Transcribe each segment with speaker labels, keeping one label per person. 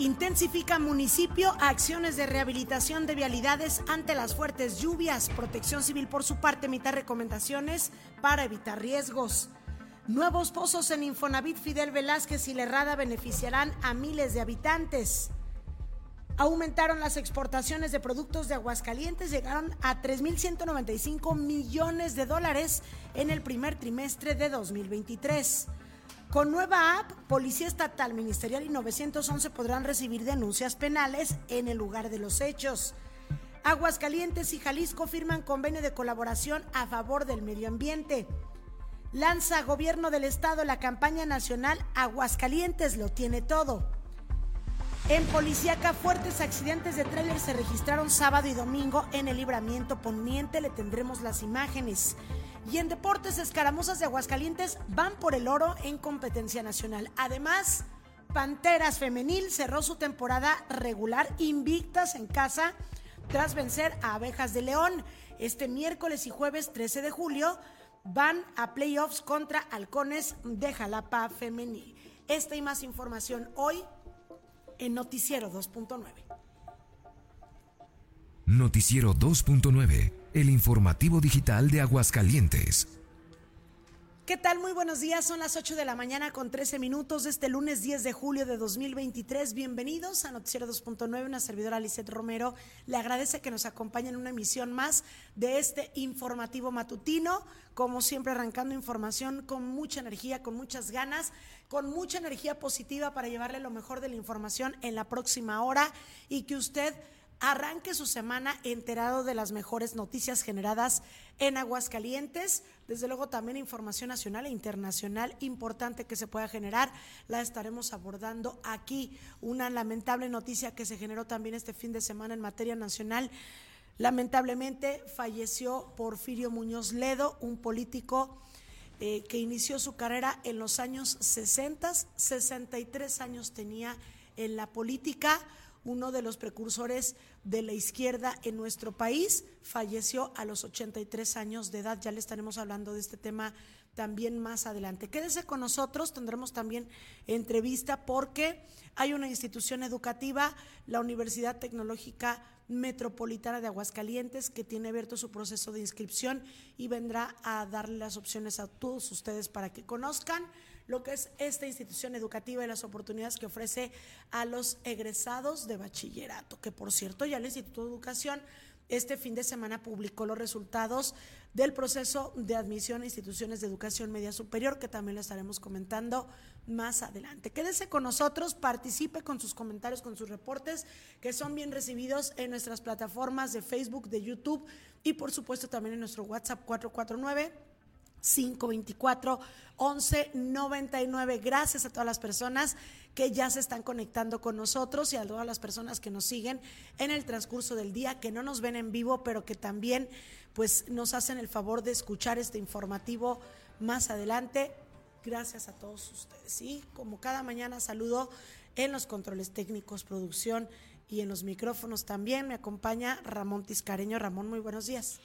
Speaker 1: Intensifica municipio acciones de rehabilitación de vialidades ante las fuertes lluvias. Protección Civil por su parte emite recomendaciones para evitar riesgos. Nuevos pozos en Infonavit Fidel Velázquez y Lerrada beneficiarán a miles de habitantes. Aumentaron las exportaciones de productos de Aguascalientes, llegaron a 3.195 millones de dólares en el primer trimestre de 2023. Con nueva app, Policía Estatal, Ministerial y 911 podrán recibir denuncias penales en el lugar de los hechos. Aguascalientes y Jalisco firman convenio de colaboración a favor del medio ambiente. Lanza Gobierno del Estado la campaña nacional Aguascalientes lo tiene todo. En Policiaca, fuertes accidentes de tráiler se registraron sábado y domingo en el libramiento poniente. Le tendremos las imágenes. Y en deportes, escaramuzas de Aguascalientes van por el oro en competencia nacional. Además, Panteras Femenil cerró su temporada regular invictas en casa tras vencer a Abejas de León. Este miércoles y jueves 13 de julio van a playoffs contra Halcones de Jalapa Femenil. Esta y más información hoy en Noticiero 2.9.
Speaker 2: Noticiero 2.9, el informativo digital de Aguascalientes.
Speaker 1: ¿Qué tal? Muy buenos días. Son las 8 de la mañana con 13 minutos de este lunes 10 de julio de 2023. Bienvenidos a Noticiero 2.9. Una servidora Lisette Romero le agradece que nos acompañe en una emisión más de este informativo matutino. Como siempre, arrancando información con mucha energía, con muchas ganas, con mucha energía positiva para llevarle lo mejor de la información en la próxima hora y que usted arranque su semana enterado de las mejores noticias generadas en Aguascalientes. Desde luego también información nacional e internacional importante que se pueda generar. La estaremos abordando aquí. Una lamentable noticia que se generó también este fin de semana en materia nacional. Lamentablemente falleció Porfirio Muñoz Ledo, un político eh, que inició su carrera en los años 60, 63 años tenía en la política uno de los precursores de la izquierda en nuestro país, falleció a los 83 años de edad. Ya le estaremos hablando de este tema también más adelante. Quédese con nosotros, tendremos también entrevista porque hay una institución educativa, la Universidad Tecnológica Metropolitana de Aguascalientes, que tiene abierto su proceso de inscripción y vendrá a darle las opciones a todos ustedes para que conozcan lo que es esta institución educativa y las oportunidades que ofrece a los egresados de bachillerato, que por cierto ya el Instituto de Educación este fin de semana publicó los resultados del proceso de admisión a instituciones de educación media superior, que también le estaremos comentando más adelante. Quédese con nosotros, participe con sus comentarios, con sus reportes, que son bien recibidos en nuestras plataformas de Facebook, de YouTube y por supuesto también en nuestro WhatsApp 449. 524 1199. Gracias a todas las personas que ya se están conectando con nosotros y a todas las personas que nos siguen en el transcurso del día, que no nos ven en vivo, pero que también pues nos hacen el favor de escuchar este informativo más adelante. Gracias a todos ustedes. Y como cada mañana saludo en los controles técnicos, producción y en los micrófonos también. Me acompaña Ramón Tiscareño. Ramón, muy buenos días.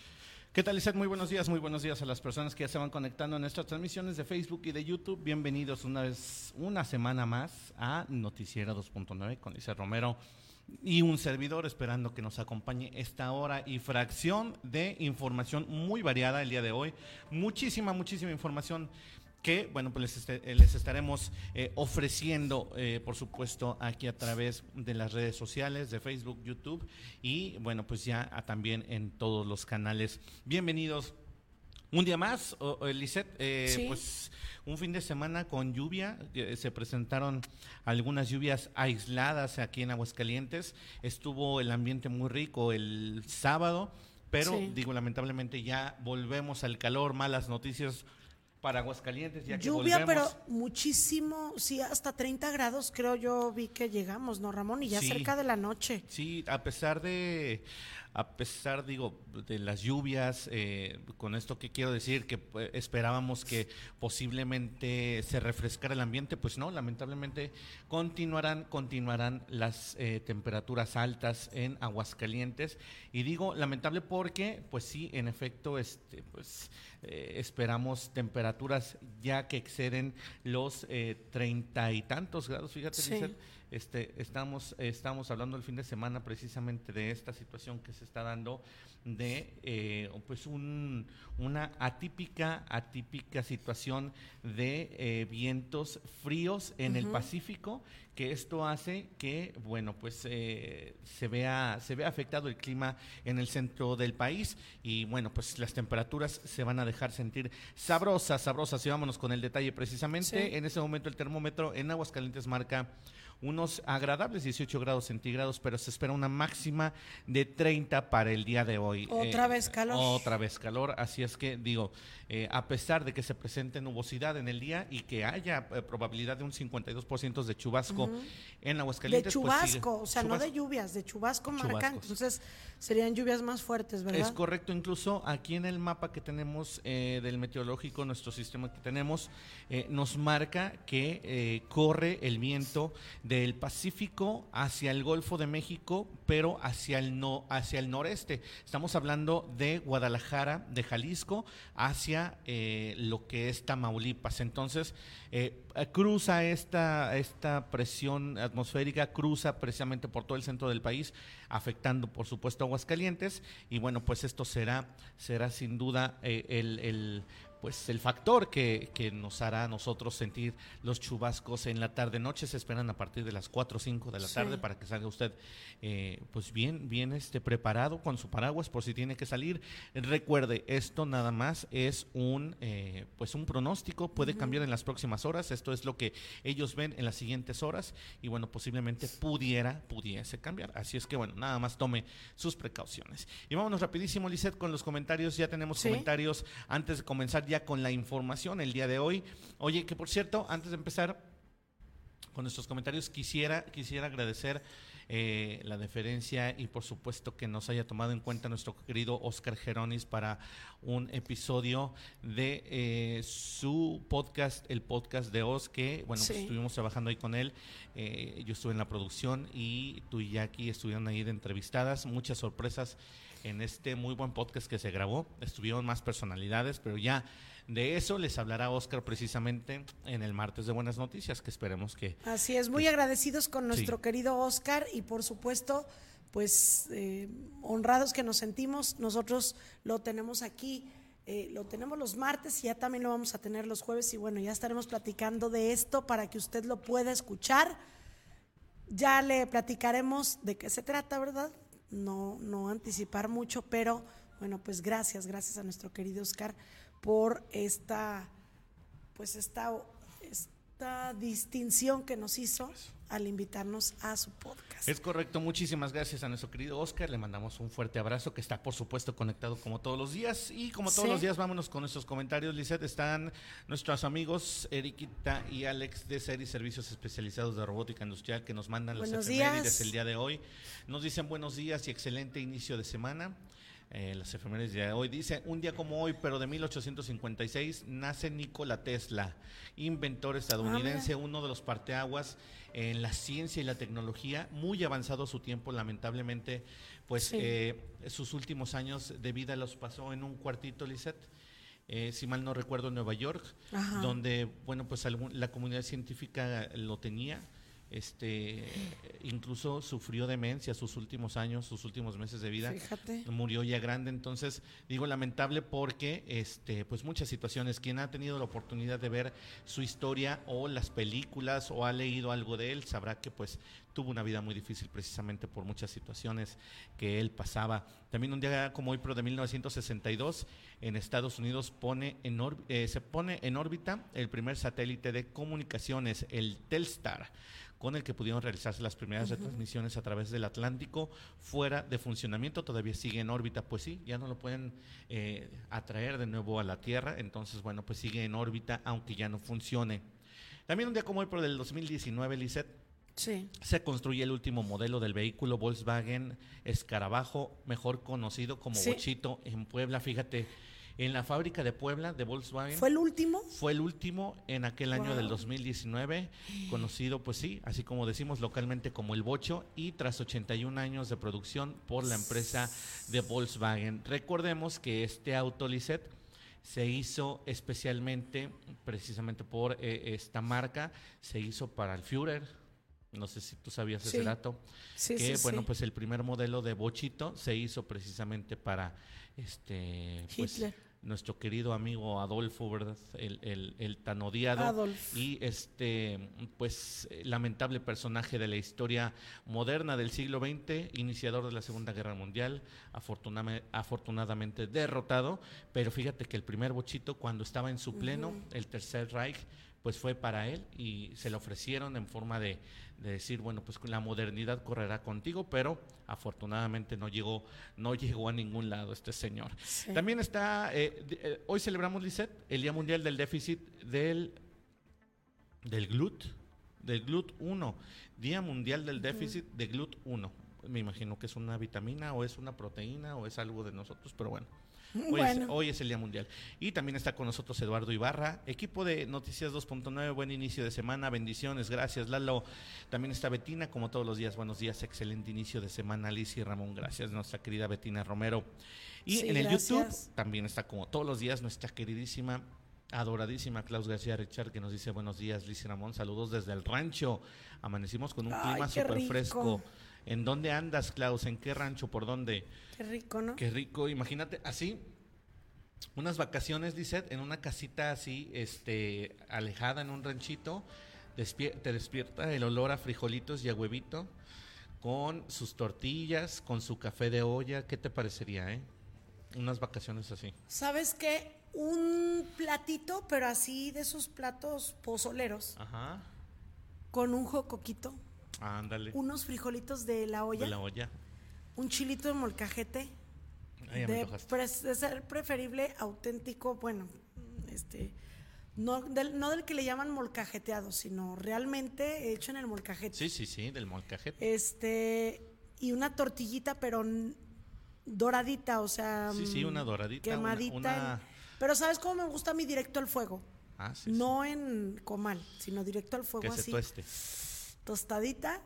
Speaker 3: ¿Qué tal, Lizeth? Muy buenos días, muy buenos días a las personas que ya se van conectando en nuestras transmisiones de Facebook y de YouTube. Bienvenidos una vez, una semana más a Noticiera 2.9 con Lizeth Romero y un servidor esperando que nos acompañe esta hora y fracción de información muy variada el día de hoy. Muchísima, muchísima información que, bueno, pues les, este, les estaremos eh, ofreciendo, eh, por supuesto, aquí a través de las redes sociales, de Facebook, YouTube y, bueno, pues ya también en todos los canales. Bienvenidos. Un día más, Lisette, eh, pues un fin de semana con lluvia, se presentaron algunas lluvias aisladas aquí en Aguascalientes, estuvo el ambiente muy rico el sábado, pero digo, lamentablemente ya volvemos al calor, malas noticias para Aguascalientes, ya que
Speaker 1: Lluvia, pero muchísimo, sí, hasta 30 grados creo yo vi que llegamos, ¿no, Ramón? Y ya cerca de la noche.
Speaker 3: Sí, a pesar de, a pesar, digo, de las lluvias, eh, con esto que quiero decir, que pues, esperábamos que posiblemente se refrescara el ambiente, pues no, lamentablemente continuarán, continuarán las eh, temperaturas altas en Aguascalientes. Y digo lamentable porque, pues sí, en efecto, este, pues eh, esperamos temperaturas ya que exceden los treinta y tantos grados, fíjate, Este, estamos, estamos hablando el fin de semana precisamente de esta situación que se está dando de eh, pues un, una atípica, atípica situación de eh, vientos fríos en el Pacífico, que esto hace que, bueno, pues eh, se vea, se vea afectado el clima en el centro del país y bueno, pues las temperaturas se van a dejar sentir sabrosas, sabrosas. Y vámonos con el detalle precisamente. En ese momento el termómetro en Aguascalientes marca unos agradables 18 grados centígrados, pero se espera una máxima de 30 para el día de hoy.
Speaker 1: Otra eh, vez calor.
Speaker 3: Otra vez calor, así es que digo, eh, a pesar de que se presente nubosidad en el día y que haya eh, probabilidad de un 52% de chubasco en Aguascalientes.
Speaker 1: De pues chubasco, o sea, no de lluvias, de chubasco marcante. Entonces serían lluvias más fuertes, ¿verdad?
Speaker 3: Es correcto, incluso aquí en el mapa que tenemos del meteorológico, nuestro sistema que tenemos, nos marca que corre el viento del Pacífico hacia el Golfo de México, pero hacia el, no, hacia el noreste. Estamos hablando de Guadalajara, de Jalisco, hacia eh, lo que es Tamaulipas. Entonces, eh, cruza esta, esta presión atmosférica, cruza precisamente por todo el centro del país, afectando, por supuesto, Aguascalientes. Y bueno, pues esto será, será sin duda eh, el pues el factor que, que, nos hará a nosotros sentir los chubascos en la tarde. Noche se esperan a partir de las 4 o 5 de la tarde para que salga usted eh, pues bien bien este preparado con su paraguas por si tiene que salir. Recuerde esto nada más es un eh, pues un pronóstico. Puede cambiar en las próximas horas. Esto es lo que ellos ven en las siguientes horas. Y bueno posiblemente pudiera pudiese cambiar. Así es que bueno nada más tome sus precauciones. Y vámonos rapidísimo Lisette con los comentarios. Ya tenemos comentarios antes de comenzar. Ya con la información el día de hoy. Oye, que por cierto, antes de empezar con nuestros comentarios, quisiera, quisiera agradecer eh, la deferencia y por supuesto que nos haya tomado en cuenta nuestro querido Oscar Geronis para un episodio de eh, su podcast, el podcast de Os, que bueno, pues estuvimos trabajando ahí con él, eh, yo estuve en la producción y tú y Jackie estuvieron ahí de entrevistadas, muchas sorpresas en este muy buen podcast que se grabó. Estuvieron más personalidades, pero ya de eso les hablará Oscar precisamente en el martes de Buenas Noticias, que esperemos que...
Speaker 1: Así es, muy agradecidos con nuestro querido Oscar y por supuesto, pues eh, honrados que nos sentimos. Nosotros lo tenemos aquí. Eh, lo tenemos los martes y ya también lo vamos a tener los jueves y bueno, ya estaremos platicando de esto para que usted lo pueda escuchar. Ya le platicaremos de qué se trata, ¿verdad? No, no anticipar mucho, pero bueno, pues gracias, gracias a nuestro querido Oscar por esta, pues esta, esta distinción que nos hizo al invitarnos a su podcast.
Speaker 3: Es correcto, muchísimas gracias a nuestro querido Oscar, le mandamos un fuerte abrazo que está por supuesto conectado como todos los días y como todos los días vámonos con nuestros comentarios, Lizeth, están nuestros amigos Eriquita y Alex de Series Servicios Especializados de Robótica Industrial que nos mandan las efemérides el día de hoy, nos dicen buenos días y excelente inicio de semana. Eh, las efemérides de hoy. Dice, un día como hoy, pero de 1856, nace Nikola Tesla, inventor estadounidense, ah, uno de los parteaguas en la ciencia y la tecnología, muy avanzado a su tiempo, lamentablemente, pues eh, sus últimos años de vida los pasó en un cuartito, Lisette. Eh, si mal no recuerdo, en Nueva York, donde, bueno, pues la comunidad científica lo tenía este incluso sufrió demencia sus últimos años, sus últimos meses de vida. Murió ya grande, entonces digo lamentable porque este pues muchas situaciones. Quien ha tenido la oportunidad de ver su historia o las películas o ha leído algo de él sabrá que pues tuvo una vida muy difícil precisamente por muchas situaciones que él pasaba. También un día como hoy, pero de 1962, en Estados Unidos pone en eh, se pone en órbita el primer satélite de comunicaciones, el Telstar con el que pudieron realizarse las primeras retransmisiones a través del Atlántico fuera de funcionamiento, todavía sigue en órbita, pues sí, ya no lo pueden eh, atraer de nuevo a la Tierra, entonces bueno, pues sigue en órbita aunque ya no funcione. También un día como hoy, por el 2019, Lisette,
Speaker 1: Sí.
Speaker 3: Se construye el último modelo del vehículo Volkswagen Escarabajo, mejor conocido como Bochito, en Puebla. Fíjate, en la fábrica de Puebla de Volkswagen.
Speaker 1: ¿Fue el último?
Speaker 3: Fue el último en aquel año del 2019, conocido pues sí, así como decimos localmente como el Bocho y tras 81 años de producción por la empresa de Volkswagen. Recordemos que este auto Lisset se hizo especialmente, precisamente por eh, esta marca, se hizo para el Führer, No sé si tú sabías
Speaker 1: Sí.
Speaker 3: ese dato.
Speaker 1: Sí,
Speaker 3: que
Speaker 1: sí,
Speaker 3: bueno, pues el primer modelo de bochito se hizo precisamente para este pues, nuestro querido amigo Adolfo, ¿verdad? El, el, el tan odiado
Speaker 1: Adolf.
Speaker 3: y este pues lamentable personaje de la historia moderna del siglo XX, iniciador de la Segunda Guerra Mundial, afortuname- afortunadamente derrotado, pero fíjate que el primer bochito cuando estaba en su pleno, el Tercer Reich, pues fue para él y se le ofrecieron en forma de, de decir, bueno, pues la modernidad correrá contigo, pero afortunadamente no llegó, no llegó a ningún lado este señor.
Speaker 1: Sí.
Speaker 3: También está, eh, eh, hoy celebramos, Lisset, el Día Mundial del Déficit del, del GLUT, del GLUT 1, Día Mundial del Déficit de GLUT 1. Me imagino que es una vitamina o es una proteína o es algo de nosotros, pero bueno. Hoy, es,
Speaker 1: Bueno.
Speaker 3: hoy es el Día Mundial. Y también está con nosotros Eduardo Ibarra, equipo de Noticias 2.9, buen inicio de semana, bendiciones, gracias Lalo. También está Betina, como todos los días, buenos días, excelente inicio de semana, Alicia y Ramón, gracias, nuestra querida Betina Romero. Y
Speaker 1: Sí,
Speaker 3: en el
Speaker 1: gracias.
Speaker 3: YouTube también está como todos los días nuestra queridísima, adoradísima Klaus García Richard, que nos dice buenos días, Liz y Ramón, saludos desde el rancho. Amanecimos con un
Speaker 1: Ay,
Speaker 3: clima súper fresco. ¿En dónde andas, Klaus? ¿En qué rancho? ¿Por dónde?
Speaker 1: Qué rico, ¿no?
Speaker 3: Qué rico, imagínate, así, unas vacaciones, Lisette, en una casita así, este, alejada en un ranchito, te despierta el olor a frijolitos y a huevito, con sus tortillas, con su café de olla, ¿qué te parecería, eh? Unas vacaciones así.
Speaker 1: ¿Sabes qué? Un platito, pero así de esos platos pozoleros,
Speaker 3: Ajá,
Speaker 1: con un jocoquito,
Speaker 3: ándale,
Speaker 1: unos frijolitos de la olla,
Speaker 3: de la olla.
Speaker 1: Un chilito de molcajete,
Speaker 3: Ay,
Speaker 1: de, de ser preferible auténtico, bueno, este, no del, no del que le llaman molcajeteado, sino realmente hecho en el molcajete.
Speaker 3: Sí, sí, sí, del molcajete.
Speaker 1: Este, y una tortillita, pero doradita, o sea,
Speaker 3: Sí, sí,
Speaker 1: mm,
Speaker 3: una doradita, una-
Speaker 1: quemadita.
Speaker 3: una-
Speaker 1: en- pero ¿sabes cómo me gusta mí directo al fuego?
Speaker 3: Ah, sí, sí,
Speaker 1: No en comal, sino directo al fuego
Speaker 3: que se
Speaker 1: así,
Speaker 3: tueste.
Speaker 1: tostadita.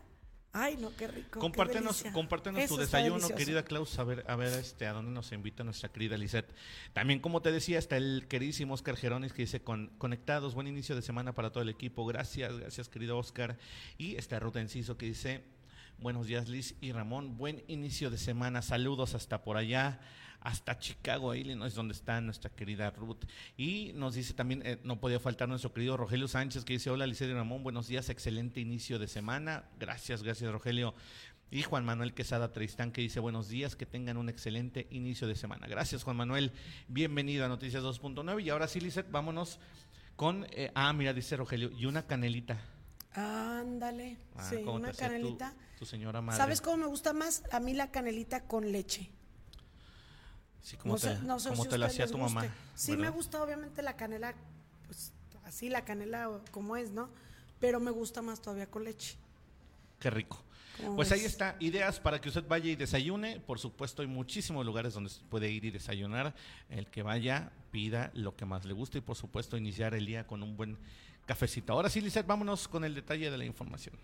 Speaker 1: Ay, no, qué rico. qué
Speaker 3: Compártenos,
Speaker 1: delicia.
Speaker 3: compártenos tu desayuno, querida Klaus, a ver, a ver este, a dónde nos invita nuestra querida Lisette. También, como te decía, está el queridísimo Oscar Geronis que dice con, conectados, buen inicio de semana para todo el equipo. Gracias, gracias, querido Oscar. Y está Ruta Enciso que dice, buenos días Liz y Ramón, buen inicio de semana, saludos hasta por allá. Hasta Chicago, Illinois, donde está nuestra querida Ruth. Y nos dice también, eh, no podía faltar nuestro querido Rogelio Sánchez, que dice, hola y Ramón, buenos días, excelente inicio de semana. Gracias, gracias Rogelio. Y Juan Manuel Quesada Tristán que dice buenos días, que tengan un excelente inicio de semana. Gracias Juan Manuel, bienvenido a Noticias 2.9 y ahora sí Lisette, vámonos con, eh, ah mira dice Rogelio, y una canelita.
Speaker 1: Ándale,
Speaker 3: Ah,
Speaker 1: sí,
Speaker 3: ¿cómo te
Speaker 1: una
Speaker 3: tu-
Speaker 1: canelita.
Speaker 3: Tu, señora madre.
Speaker 1: ¿Sabes cómo me gusta más? A mí la canelita con leche.
Speaker 3: Sí, ¿cómo
Speaker 1: no
Speaker 3: te,
Speaker 1: sé, no sé
Speaker 3: cómo
Speaker 1: si
Speaker 3: te la hacía tu mamá?
Speaker 1: Sí, me gusta obviamente la canela, pues así la canela como es, ¿no? Pero me gusta más todavía con leche.
Speaker 3: Qué rico.
Speaker 1: ¿Cómo
Speaker 3: Pues ahí está, ideas para que usted vaya y desayune. Por supuesto, hay muchísimos lugares donde se puede ir y desayunar. El que vaya, pida lo que más le guste y por supuesto iniciar el día con un buen cafecito. Ahora sí, Lizeth, vámonos con el detalle de la información.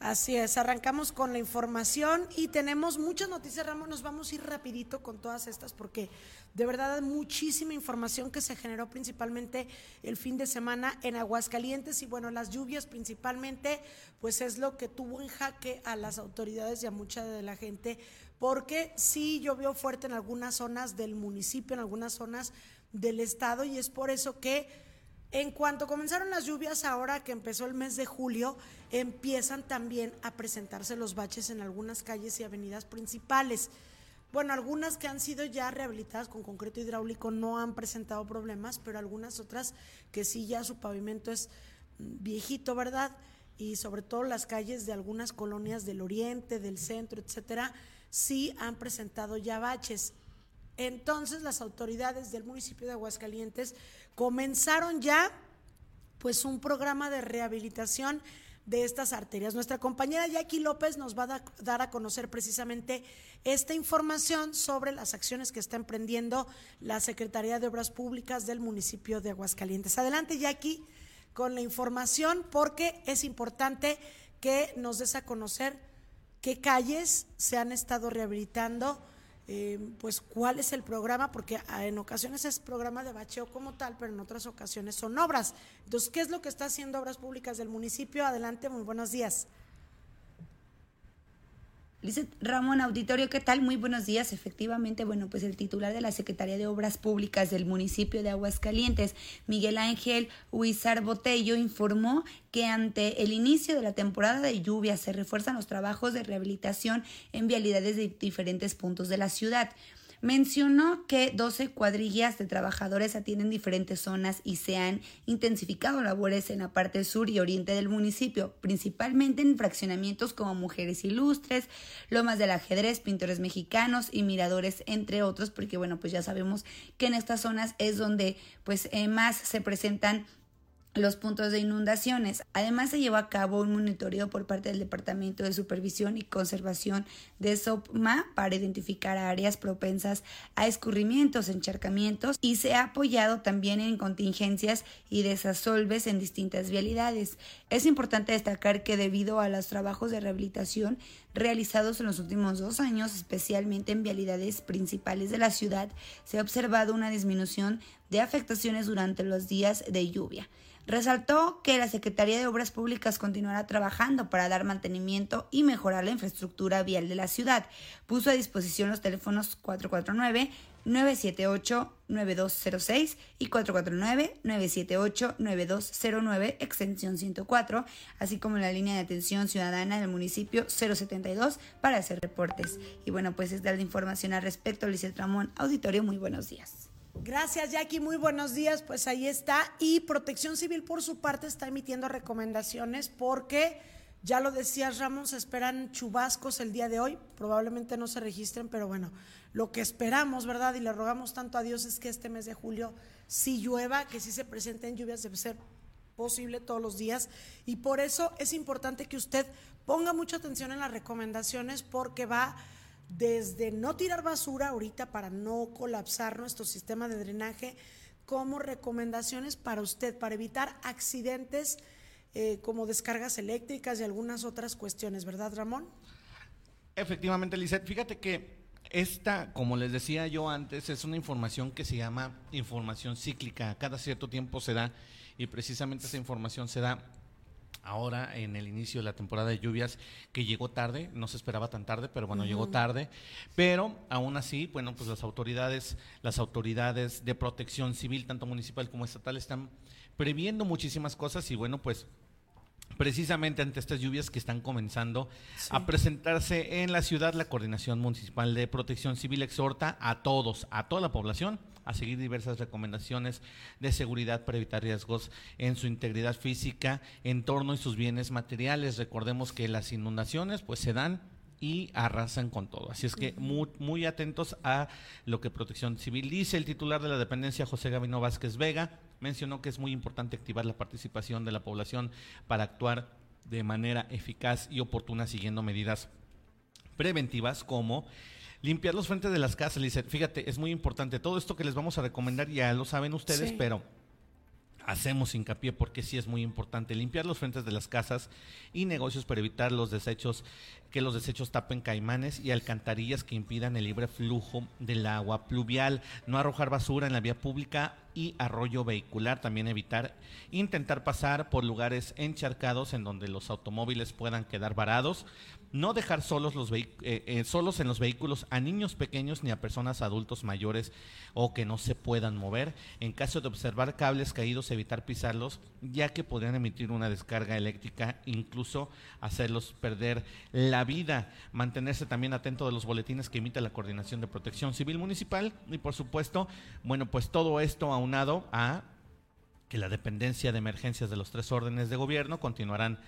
Speaker 1: Así es, arrancamos con la información y tenemos muchas noticias, Ramón, nos vamos a ir rapidito con todas estas porque de verdad hay muchísima información que se generó principalmente el fin de semana en Aguascalientes y bueno, las lluvias principalmente pues es lo que tuvo en jaque a las autoridades y a mucha de la gente porque sí llovió fuerte en algunas zonas del municipio, en algunas zonas del estado y es por eso que en cuanto comenzaron las lluvias, ahora que empezó el mes de julio, empiezan también a presentarse los baches en algunas calles y avenidas principales. Bueno, algunas que han sido ya rehabilitadas con concreto hidráulico no han presentado problemas, pero algunas otras que sí ya su pavimento es mm, viejito, ¿verdad? Y sobre todo las calles de algunas colonias del oriente, del centro, etcétera, sí han presentado ya baches. Entonces las autoridades del municipio de Aguascalientes comenzaron ya pues un programa de rehabilitación de estas arterias. Nuestra compañera Jackie López nos va a da- dar a conocer precisamente esta información sobre las acciones que está emprendiendo la Secretaría de Obras Públicas del municipio de Aguascalientes. Adelante Jackie con la información porque es importante que nos des a conocer qué calles se han estado rehabilitando, eh, pues cuál es el programa, porque ah, en ocasiones es programa de bacheo como tal, pero en otras ocasiones son obras. Entonces, ¿qué es lo que está haciendo Obras Públicas del municipio? Adelante, muy buenos días.
Speaker 4: Lizeth Ramón Auditorio, ¿qué tal? Muy buenos días. Efectivamente, bueno, pues el titular de la Secretaría de Obras Públicas del municipio de Aguascalientes, Miguel Ángel Huizar Botello, informó que ante el inicio de la temporada de lluvia se refuerzan los trabajos de rehabilitación en vialidades de diferentes puntos de la ciudad. Mencionó que 12 cuadrillas de trabajadores atienden diferentes zonas y se han intensificado labores en la parte sur y oriente del municipio, principalmente en fraccionamientos como Mujeres Ilustres, Lomas del Ajedrez, Pintores Mexicanos y Miradores, entre otros, porque bueno, pues ya sabemos que en estas zonas es donde pues eh, más se presentan los puntos de inundaciones. Además, se llevó a cabo un monitoreo por parte del Departamento de Supervisión y Conservación de SOPMA para identificar áreas propensas a escurrimientos, encharcamientos y se ha apoyado también en contingencias y desasolves en distintas vialidades. Es importante destacar que debido a los trabajos de rehabilitación realizados en los últimos dos años, especialmente en vialidades principales de la ciudad, se ha observado una disminución de afectaciones durante los días de lluvia. Resaltó que la Secretaría de Obras Públicas continuará trabajando para dar mantenimiento y mejorar la infraestructura vial de la ciudad. Puso a disposición los teléfonos 449 978-9206 y 449-978-9209, extensión 104, así como la línea de atención ciudadana del municipio 072 para hacer reportes. Y bueno, pues es dar la información al respecto, Lizeth Ramón, auditorio, muy buenos días.
Speaker 1: Gracias, Jackie. Muy buenos días. Pues ahí está. Y Protección Civil, por su parte, está emitiendo recomendaciones porque, ya lo decías, Ramón, se esperan chubascos el día de hoy. Probablemente no se registren, pero bueno, lo que esperamos, ¿verdad? Y le rogamos tanto a Dios es que este mes de julio sí llueva, que sí se presenten lluvias, debe ser posible todos los días. Y por eso es importante que usted ponga mucha atención en las recomendaciones porque va desde no tirar basura ahorita para no colapsar nuestro sistema de drenaje, como recomendaciones para usted, para evitar accidentes eh, como descargas eléctricas y algunas otras cuestiones, ¿verdad, Ramón?
Speaker 3: Efectivamente, Lizeth. Fíjate que esta, como les decía yo antes, es una información que se llama información cíclica. Cada cierto tiempo se da y precisamente esa información se da ahora en el inicio de la temporada de lluvias que llegó tarde, no se esperaba tan tarde, pero bueno, llegó tarde, pero aún así, bueno, pues las autoridades, las autoridades de protección civil, tanto municipal como estatal, están previendo muchísimas cosas y bueno, pues precisamente ante estas lluvias que están comenzando a presentarse en la ciudad, la Coordinación Municipal de Protección Civil exhorta a todos, a toda la población, a seguir diversas recomendaciones de seguridad para evitar riesgos en su integridad física, entorno y sus bienes materiales. Recordemos que las inundaciones pues se dan y arrasan con todo. Así es que muy, muy atentos a lo que Protección Civil dice. El titular de la dependencia, José Gavino Vázquez Vega, mencionó que es muy importante activar la participación de la población para actuar de manera eficaz y oportuna siguiendo medidas preventivas como limpiar los frentes de las casas. fíjate, es muy importante. Todo esto que les vamos a recomendar ya lo saben ustedes, pero hacemos hincapié porque sí es muy importante limpiar los frentes de las casas y negocios para evitar los desechos, que los desechos tapen caimanes y alcantarillas que impidan el libre flujo del agua pluvial, no arrojar basura en la vía pública y arroyo vehicular, también evitar intentar pasar por lugares encharcados en donde los automóviles puedan quedar varados, no dejar solos, los eh, eh, solos en los vehículos a niños pequeños ni a personas adultos mayores o que no se puedan mover. En caso de observar cables caídos, evitar pisarlos, ya que podrían emitir una descarga eléctrica, incluso hacerlos perder la vida. Mantenerse también atento de los boletines que emite la Coordinación de Protección Civil Municipal y, por supuesto, bueno, pues todo esto aunado a que la dependencia de emergencias de los tres órdenes de gobierno continuarán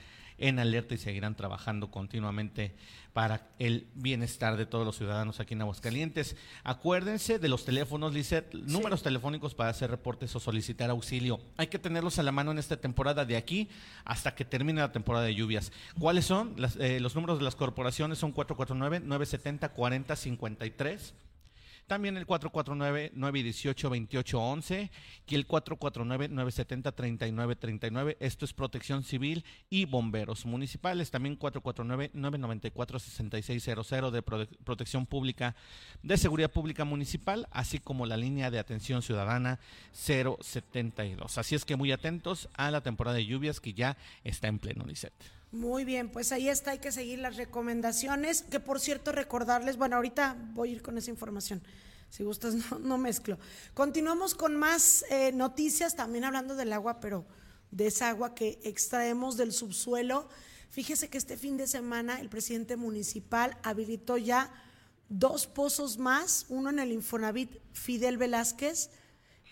Speaker 3: en alerta y seguirán trabajando continuamente para el bienestar de todos los ciudadanos aquí en Aguascalientes. Acuérdense de los teléfonos, Lizeth, números telefónicos para hacer reportes o solicitar auxilio. Hay que tenerlos a la mano en esta temporada de aquí hasta que termine la temporada de lluvias. ¿Cuáles son? Eh, los números de las corporaciones son 449-970-4053. También el 449-918-2811 y el 449-970-3939. Esto es Protección Civil y Bomberos Municipales. También 449-994-6600 de Protección Pública de Seguridad Pública Municipal, así como la línea de atención ciudadana 072. Así es que muy atentos a la temporada de lluvias que ya está en pleno, Lisette.
Speaker 1: Muy bien, pues ahí está, hay que seguir las recomendaciones, que por cierto recordarles, bueno, ahorita voy a ir con esa información, si gustas no, no mezclo. Continuamos con más eh, noticias, también hablando del agua, pero de esa agua que extraemos del subsuelo. Fíjese que este fin de semana el presidente municipal habilitó ya dos pozos más, uno en el Infonavit Fidel Velázquez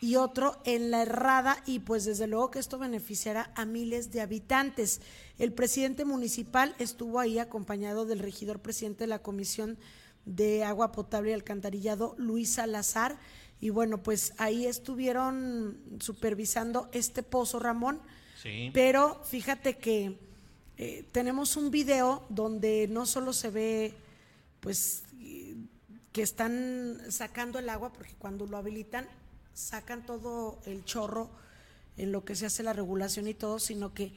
Speaker 1: y otro en la Herrada y pues desde luego que esto beneficiará a miles de habitantes. El presidente municipal estuvo ahí acompañado del regidor presidente de la Comisión de Agua Potable y Alcantarillado, Luis Salazar, y bueno, pues ahí estuvieron supervisando este pozo, Ramón.
Speaker 3: Sí.
Speaker 1: Pero fíjate que eh, tenemos un video donde no solo se ve, pues, que están sacando el agua, porque cuando lo habilitan, sacan todo el chorro en lo que se hace la regulación y todo, sino que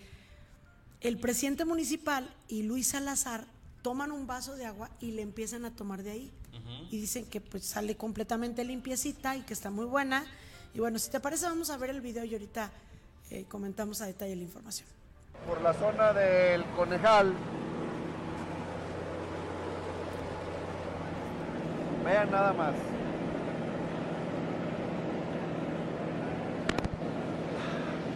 Speaker 1: el presidente municipal y Luis Salazar toman un vaso de agua y le empiezan a tomar de ahí. Y dicen que pues sale completamente limpiecita y que está muy buena. Y bueno, si te parece, vamos a ver el video y ahorita eh, comentamos a detalle la información.
Speaker 5: por la zona del Conejal. Vean nada más.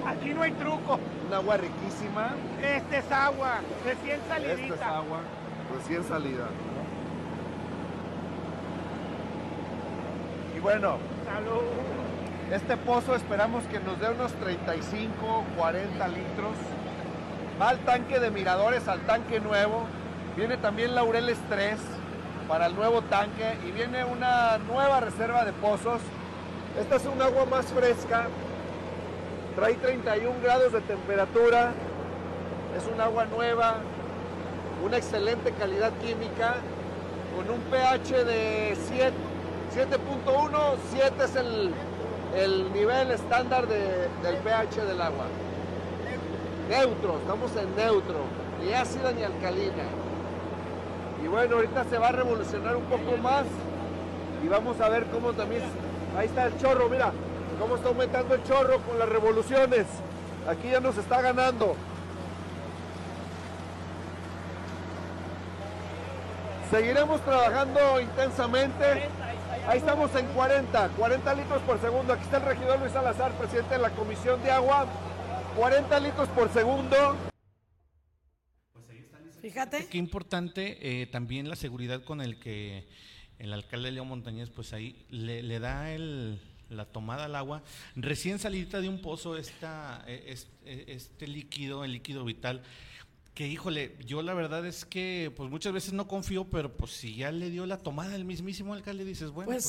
Speaker 6: Aquí no hay truco.
Speaker 5: Un agua riquísima.
Speaker 6: Este es agua, recién
Speaker 5: Esta es
Speaker 6: salidita.
Speaker 5: agua recién salida. Y bueno,
Speaker 6: Salud.
Speaker 5: este pozo esperamos que nos dé unos 35, 40 litros. Va al tanque de miradores, al tanque nuevo. Viene también Laureles 3 para el nuevo tanque y viene una nueva reserva de pozos. Esta es un agua más fresca. Trae 31 grados de temperatura. Es un agua nueva, una excelente calidad química, con un pH de 7 7.1, 7 es el, el nivel estándar de- del pH del agua. Neutro, estamos en neutro, ni ácida ni alcalina. Y bueno, ahorita se va a revolucionar un poco más y vamos a ver cómo también... Ahí está el chorro, mira, cómo está aumentando el chorro con las revoluciones. Aquí ya nos está ganando. Seguiremos trabajando intensamente. Ahí estamos en 40, 40 litros por segundo. Aquí está el regidor Luis Salazar, presidente de la Comisión de Agua. 40 litros por segundo.
Speaker 1: Fíjate.
Speaker 3: Qué importante eh, también la seguridad con el que el alcalde León Montañez, pues ahí le, le da el, la tomada al agua. Recién salidita de un pozo esta, es- eh, este líquido, el líquido vital, que híjole, yo la verdad es que pues muchas veces no confío, pero pues si ya le dio la tomada el mismísimo alcalde, dices, bueno, pues,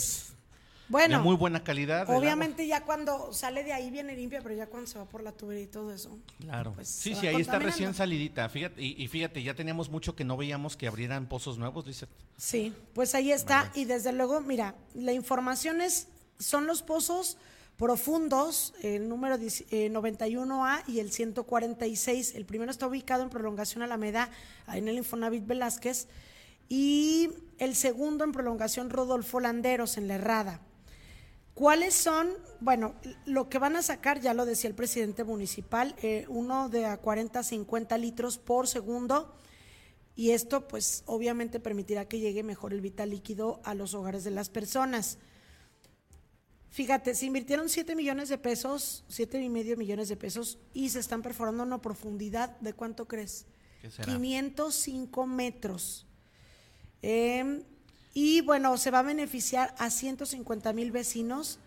Speaker 1: Pues,
Speaker 3: de
Speaker 1: bueno,
Speaker 3: muy buena calidad.
Speaker 1: obviamente ya cuando sale de ahí viene limpia, pero ya cuando se va por la tubería y todo eso.
Speaker 3: Claro.
Speaker 1: pues,
Speaker 3: sí, sí, ahí está recién salidita. Fíjate, y, y fíjate, ya teníamos mucho que no veíamos que abrieran pozos nuevos, dice.
Speaker 1: Sí, pues ahí está. Y desde luego, mira, la información es, son los pozos profundos, el número 10 eh, 91A y el 146. El primero está ubicado en Prolongación Alameda, en el Infonavit Velázquez. Y el segundo en Prolongación Rodolfo Landeros, en La Herrada. ¿Cuáles son? Bueno, lo que van a sacar, ya lo decía el presidente municipal, eh, uno de a 40 a 50 litros por segundo. Y esto, pues, obviamente permitirá que llegue mejor el vital líquido a los hogares de las personas. Fíjate, se invirtieron 7 millones de pesos, siete y medio millones de pesos, y se están perforando una profundidad de cuánto crees?
Speaker 3: ¿Qué será?
Speaker 1: 505 metros. Eh, y bueno, se va a beneficiar a 150 mil vecinos.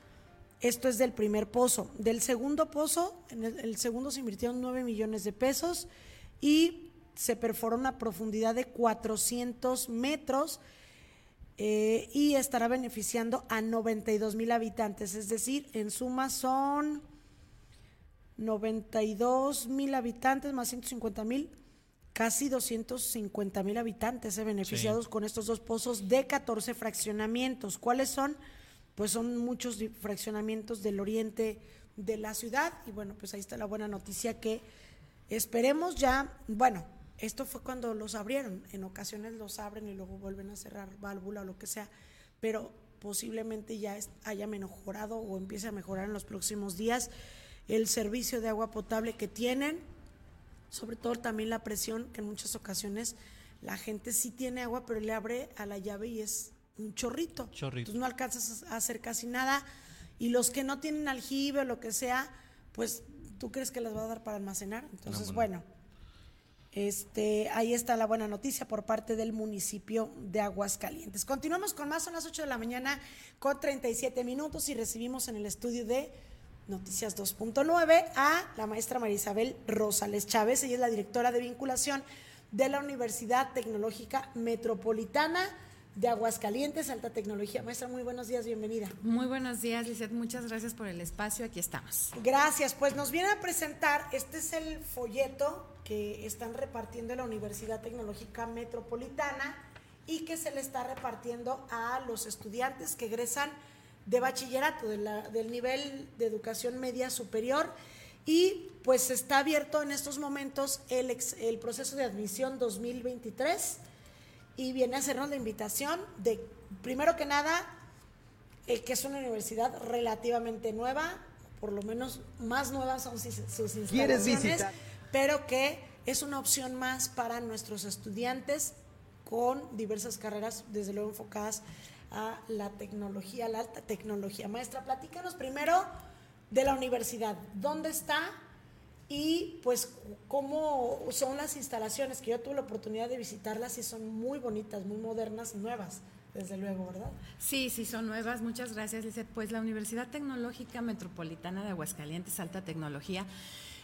Speaker 1: Esto es del primer pozo. Del segundo pozo, en el, el segundo se invirtieron 9 millones de pesos y se perforó una profundidad de 400 metros eh, y estará beneficiando a 92 mil habitantes. Es decir, en suma son 92 mil habitantes más 150 mil, casi 250 mil habitantes eh, beneficiados con estos dos pozos de 14 fraccionamientos. ¿Cuáles son? Pues son muchos fraccionamientos del oriente de la ciudad y bueno, pues ahí está la buena noticia que esperemos ya, bueno, esto fue cuando los abrieron, en ocasiones los abren y luego vuelven a cerrar válvula o lo que sea, pero posiblemente ya haya mejorado o empiece a mejorar en los próximos días el servicio de agua potable que tienen sobre todo también la presión, que en muchas ocasiones la gente sí tiene agua, pero le abre a la llave y es un chorrito.
Speaker 3: Chorrito.
Speaker 1: Entonces no alcanzas a hacer casi nada. Y los que no tienen aljibe o lo que sea, pues tú crees que les va a dar para almacenar. Entonces,
Speaker 3: No,
Speaker 1: bueno. Este, ahí está la buena noticia por parte del municipio de Aguascalientes. Continuamos con más, son las 8 de la mañana con 37 minutos y recibimos en el estudio de Noticias 2.9 a la maestra María Isabel Rosales Chávez. Ella es la directora de vinculación de la Universidad Tecnológica Metropolitana de Aguascalientes, Alta Tecnología. Maestra, muy buenos días, bienvenida.
Speaker 7: Muy buenos días, Lizeth. Muchas gracias por el espacio. Aquí estamos.
Speaker 1: Gracias, pues nos viene a presentar, este es el folleto que están repartiendo en la Universidad Tecnológica Metropolitana y que se le está repartiendo a los estudiantes que egresan de bachillerato, del nivel de educación media superior. Y pues está abierto en estos momentos el, proceso de admisión 2023 y viene a hacernos la invitación de, primero que nada, eh, que es una universidad relativamente nueva, por lo menos más nuevas son sus, sus
Speaker 8: ¿Quieres
Speaker 1: instalaciones,
Speaker 8: visitar?
Speaker 1: Pero que es una opción más para nuestros estudiantes con diversas carreras, desde luego enfocadas a la tecnología, a la alta tecnología. Maestra, platícanos primero de la universidad, ¿dónde está? Y pues cómo son las instalaciones, que yo tuve la oportunidad de visitarlas y son muy bonitas, muy modernas, nuevas, desde luego, ¿verdad?
Speaker 7: Sí, sí, son nuevas. Muchas gracias, Lizeth. Pues la Universidad Tecnológica Metropolitana de Aguascalientes, Alta Tecnología,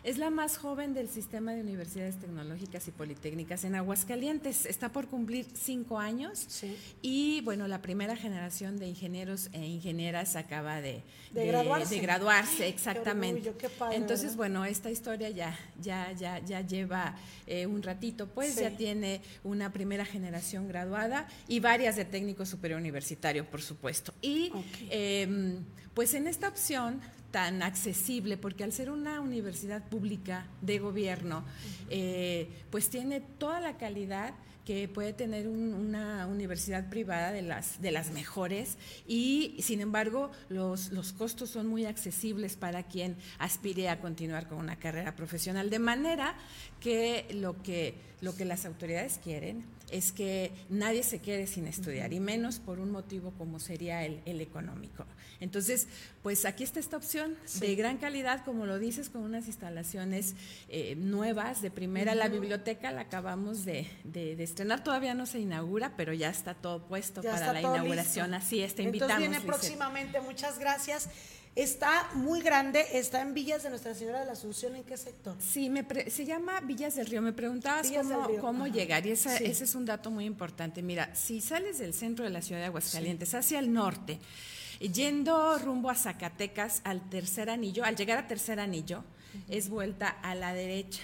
Speaker 7: es la más joven del sistema de universidades tecnológicas y politécnicas en Aguascalientes. Está por cumplir cinco años.
Speaker 1: Sí.
Speaker 7: Y bueno, la primera generación de ingenieros e ingenieras acaba de,
Speaker 1: De graduarse.
Speaker 7: de graduarse,
Speaker 1: Qué
Speaker 7: exactamente.
Speaker 1: orgullo, qué padre,
Speaker 7: Entonces,
Speaker 1: ¿verdad?
Speaker 7: bueno, esta historia ya, ya, ya, ya lleva eh, un ratito, pues
Speaker 1: Sí.
Speaker 7: ya tiene una primera generación graduada y varias de técnico superior universitario, por supuesto. Y eh, pues en esta opción tan accesible, porque al ser una universidad pública de gobierno, eh, pues tiene toda la calidad que puede tener un- una universidad privada de las, de las mejores y sin embargo los, los costos son muy accesibles para quien aspire a continuar con una carrera profesional. De manera que lo que, lo que las autoridades quieren es que nadie se quede sin estudiar y menos por un motivo como sería el, el económico. Entonces, pues aquí está esta opción de gran calidad, como lo dices, con unas instalaciones eh, nuevas de primera. La biblioteca la acabamos de, de- de estrenar, todavía no se inaugura, pero ya está todo puesto
Speaker 1: Ya
Speaker 7: para
Speaker 1: está
Speaker 7: la inauguración.
Speaker 1: listo.
Speaker 7: Así es, te
Speaker 1: Entonces
Speaker 7: invitamos.
Speaker 1: viene
Speaker 7: Lizeth.
Speaker 1: próximamente, muchas gracias. Está muy grande, está en Villas de Nuestra Señora de la Asunción, ¿en qué sector?
Speaker 7: Sí, me pre- se llama Villas del Río. Me preguntabas
Speaker 1: Villas
Speaker 7: cómo, llegar y esa-
Speaker 1: Sí.
Speaker 7: ese es un dato muy importante. Mira, si sales del centro de la ciudad de Aguascalientes hacia el norte, yendo rumbo a Zacatecas al tercer anillo, al llegar a tercer anillo, es vuelta a la derecha.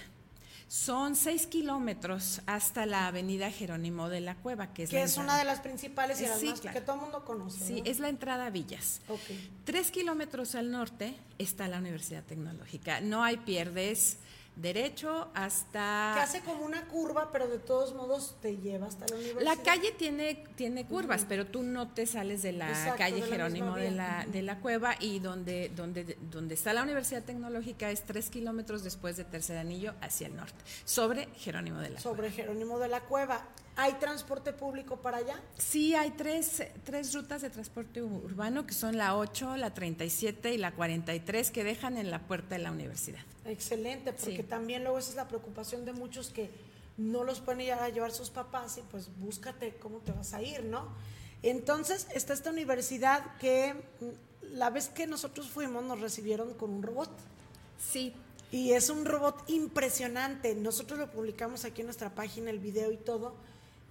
Speaker 7: Son seis kilómetros hasta la avenida Jerónimo de la Cueva, que es,
Speaker 1: Que
Speaker 7: la
Speaker 1: es
Speaker 7: entrada.
Speaker 1: una de las principales y las
Speaker 7: Sí,
Speaker 1: más
Speaker 7: claro.
Speaker 1: que todo el mundo conoce.
Speaker 7: Sí,
Speaker 1: ¿no?
Speaker 7: es la entrada a Villas.
Speaker 1: Ok.
Speaker 7: Tres kilómetros al norte está la Universidad Tecnológica. No hay pierdes derecho hasta...
Speaker 1: Que hace como una curva, pero de todos modos te lleva hasta la universidad.
Speaker 7: La calle tiene, tiene curvas, pero tú no te sales de la
Speaker 1: Exacto,
Speaker 7: calle
Speaker 1: de la
Speaker 7: Jerónimo de la, de la cueva y donde, donde, donde está la Universidad Tecnológica es tres kilómetros después de Tercer Anillo hacia el norte, sobre Jerónimo de la Cueva.
Speaker 1: Sobre Jerónimo de la Cueva. ¿Hay transporte público para allá?
Speaker 7: Sí, hay tres, tres rutas de transporte urbano que son la 8, la 37 y la 43 que dejan en la puerta de la universidad.
Speaker 1: Excelente, porque
Speaker 7: Sí.
Speaker 1: también luego esa es la preocupación de muchos que no los pueden ir a llevar sus papás y pues búscate cómo te vas a ir, ¿no? Entonces está esta universidad que mm, la vez que nosotros fuimos nos recibieron con un robot.
Speaker 7: Sí,
Speaker 1: Y es un robot impresionante. Nosotros lo publicamos aquí en nuestra página, el video y todo.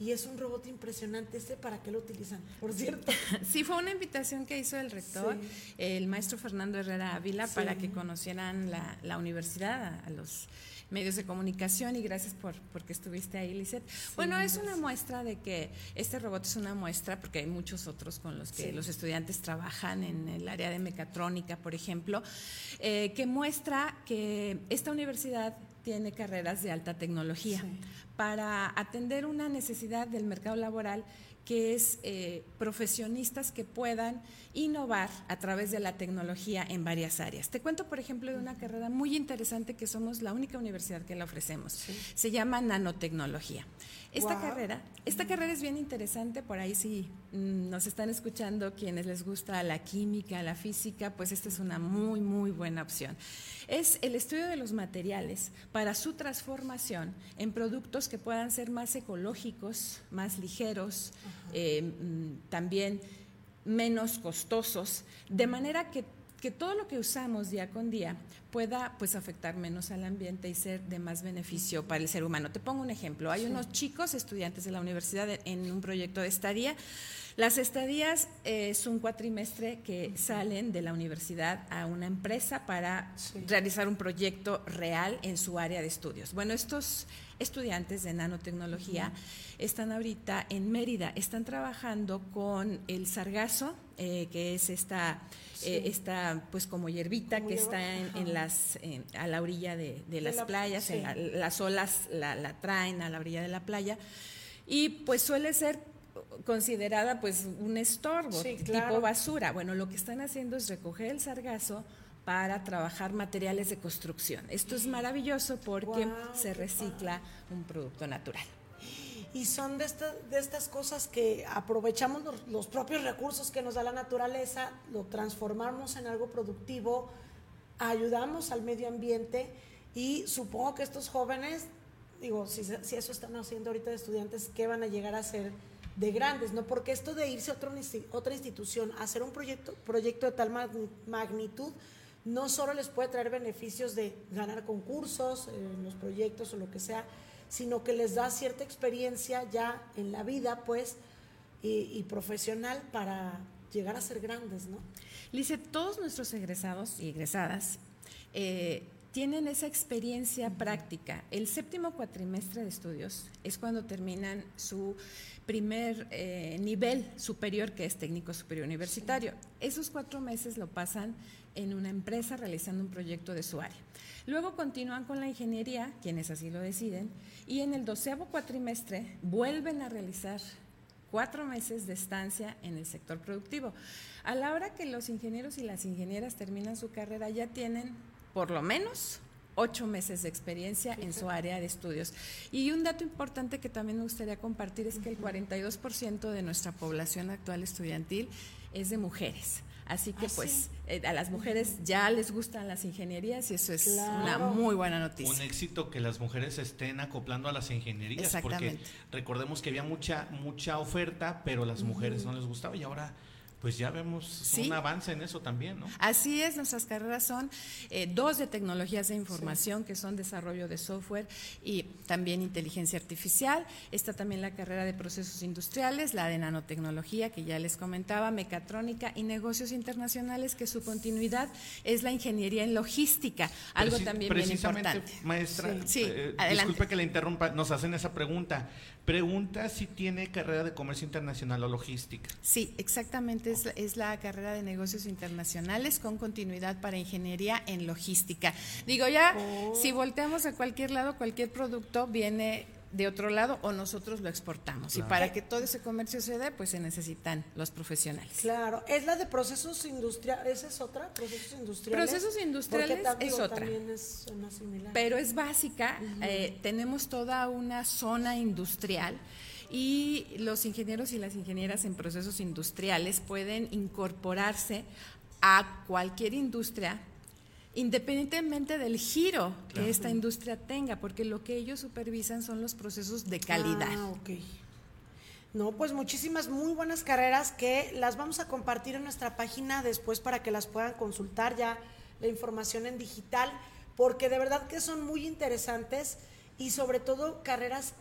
Speaker 1: Y es un robot impresionante. ¿Este para qué lo utilizan? Por cierto.
Speaker 7: Sí, fue una invitación que hizo el rector,
Speaker 1: Sí.
Speaker 7: el maestro Fernando Herrera Ávila,
Speaker 1: Sí.
Speaker 7: para que conocieran la, la universidad, a, a los medios de comunicación y gracias por porque estuviste ahí, Lizeth. bueno, es una muestra de que este robot es una muestra, porque hay muchos otros con los que
Speaker 1: Sí.
Speaker 7: los estudiantes trabajan en el área de mecatrónica, por ejemplo, eh, que muestra que esta universidad tiene carreras de alta tecnología
Speaker 1: Sí.
Speaker 7: para atender una necesidad del mercado laboral que es eh, profesionistas que puedan innovar a través de la tecnología en varias áreas. Te cuento, por ejemplo, de una carrera muy interesante que somos la única universidad que la ofrecemos. Se llama nanotecnología. Esta carrera, esta carrera es bien interesante, por ahí si mm, nos están escuchando quienes les gusta la química, la física, pues esta es una muy, muy buena opción. Es el estudio de los materiales para su transformación en productos que puedan ser más ecológicos, más ligeros, eh, mm, también menos costosos, de manera que que todo lo que usamos día con día pueda pues afectar menos al ambiente y ser de más beneficio para el ser humano. Te pongo un ejemplo. Hay unos chicos estudiantes de la universidad en un proyecto de estadía. Las estadías eh, es un cuatrimestre que salen de la universidad a una empresa para realizar un proyecto real en su área de estudios. Bueno, estos estudiantes de nanotecnología están ahorita en Mérida, están trabajando con el sargazo, eh, que es esta eh, está pues como hierbita que está en, las a la orilla de, las playas, las olas la, traen a la orilla de la playa. Y pues suele ser considerada pues un estorbo, tipo basura. Bueno, lo que están haciendo es recoger el sargazo para trabajar materiales de construcción. Esto es maravilloso porque se recicla un producto natural
Speaker 1: y son de, de estas cosas que aprovechamos los, propios recursos que nos da la naturaleza, lo transformamos en algo productivo, ayudamos al medio ambiente y supongo que estos jóvenes, digo, si, si eso están haciendo ahorita de estudiantes, ¿qué van a llegar a ser de grandes? ¿no? Porque esto de irse a otra institución, a hacer un proyecto, proyecto de tal magnitud, no solo les puede traer beneficios de ganar concursos en los proyectos o lo que sea, sino que les da cierta experiencia ya en la vida, pues, y, profesional para llegar a ser grandes, ¿no?
Speaker 7: Lice, todos nuestros egresados y egresadas eh, tienen esa experiencia práctica. El séptimo cuatrimestre de estudios es cuando terminan su primer eh, nivel superior, que es técnico superior universitario. Esos cuatro meses lo pasan en una empresa realizando un proyecto de su área. Luego continúan con la ingeniería, quienes así lo deciden, y en el doceavo cuatrimestre vuelven a realizar cuatro meses de estancia en el sector productivo. A la hora que los ingenieros y las ingenieras terminan su carrera ya tienen por lo menos ocho meses de experiencia en su área de estudios. Y un dato importante que también me gustaría compartir es que el 42% de nuestra población actual estudiantil es de mujeres. Así que ah, pues eh, a las mujeres ya les gustan las ingenierías y eso es una muy buena noticia.
Speaker 3: Un éxito que las mujeres estén acoplando a las ingenierías, porque recordemos que había mucha mucha oferta, pero a las mujeres no les gustaba y ahora pues ya vemos un avance en eso también, ¿no?
Speaker 7: Así es, nuestras carreras son eh, dos de tecnologías de información, que son desarrollo de software y también inteligencia artificial. Está también la carrera de procesos industriales, la de nanotecnología, que ya les comentaba, mecatrónica y negocios internacionales, que su continuidad es la ingeniería en logística, algo también bien importante.
Speaker 3: Maestra, sí. Eh, disculpe que le interrumpa, nos hacen esa pregunta. Pregunta si tiene carrera de comercio internacional o logística.
Speaker 7: Sí, exactamente, es, la carrera de negocios internacionales con continuidad para ingeniería en logística. Digo, ya, oh. si volteamos a cualquier lado, cualquier producto viene de otro lado o nosotros lo exportamos. Y para que todo ese comercio se dé, pues se necesitan los profesionales.
Speaker 1: Claro, es la de procesos industriales, ¿esa es otra? Procesos industriales.
Speaker 7: Procesos industriales es otra.
Speaker 1: Es
Speaker 7: Pero es básica, eh, tenemos toda una zona industrial y los ingenieros y las ingenieras en procesos industriales pueden incorporarse a cualquier industria independientemente del giro que esta industria tenga, porque lo que ellos supervisan son los procesos de calidad.
Speaker 1: Ah, ok. No, pues muchísimas muy buenas carreras que las vamos a compartir en nuestra página después para que las puedan consultar ya la información en digital, porque de verdad que son muy interesantes y sobre todo carreras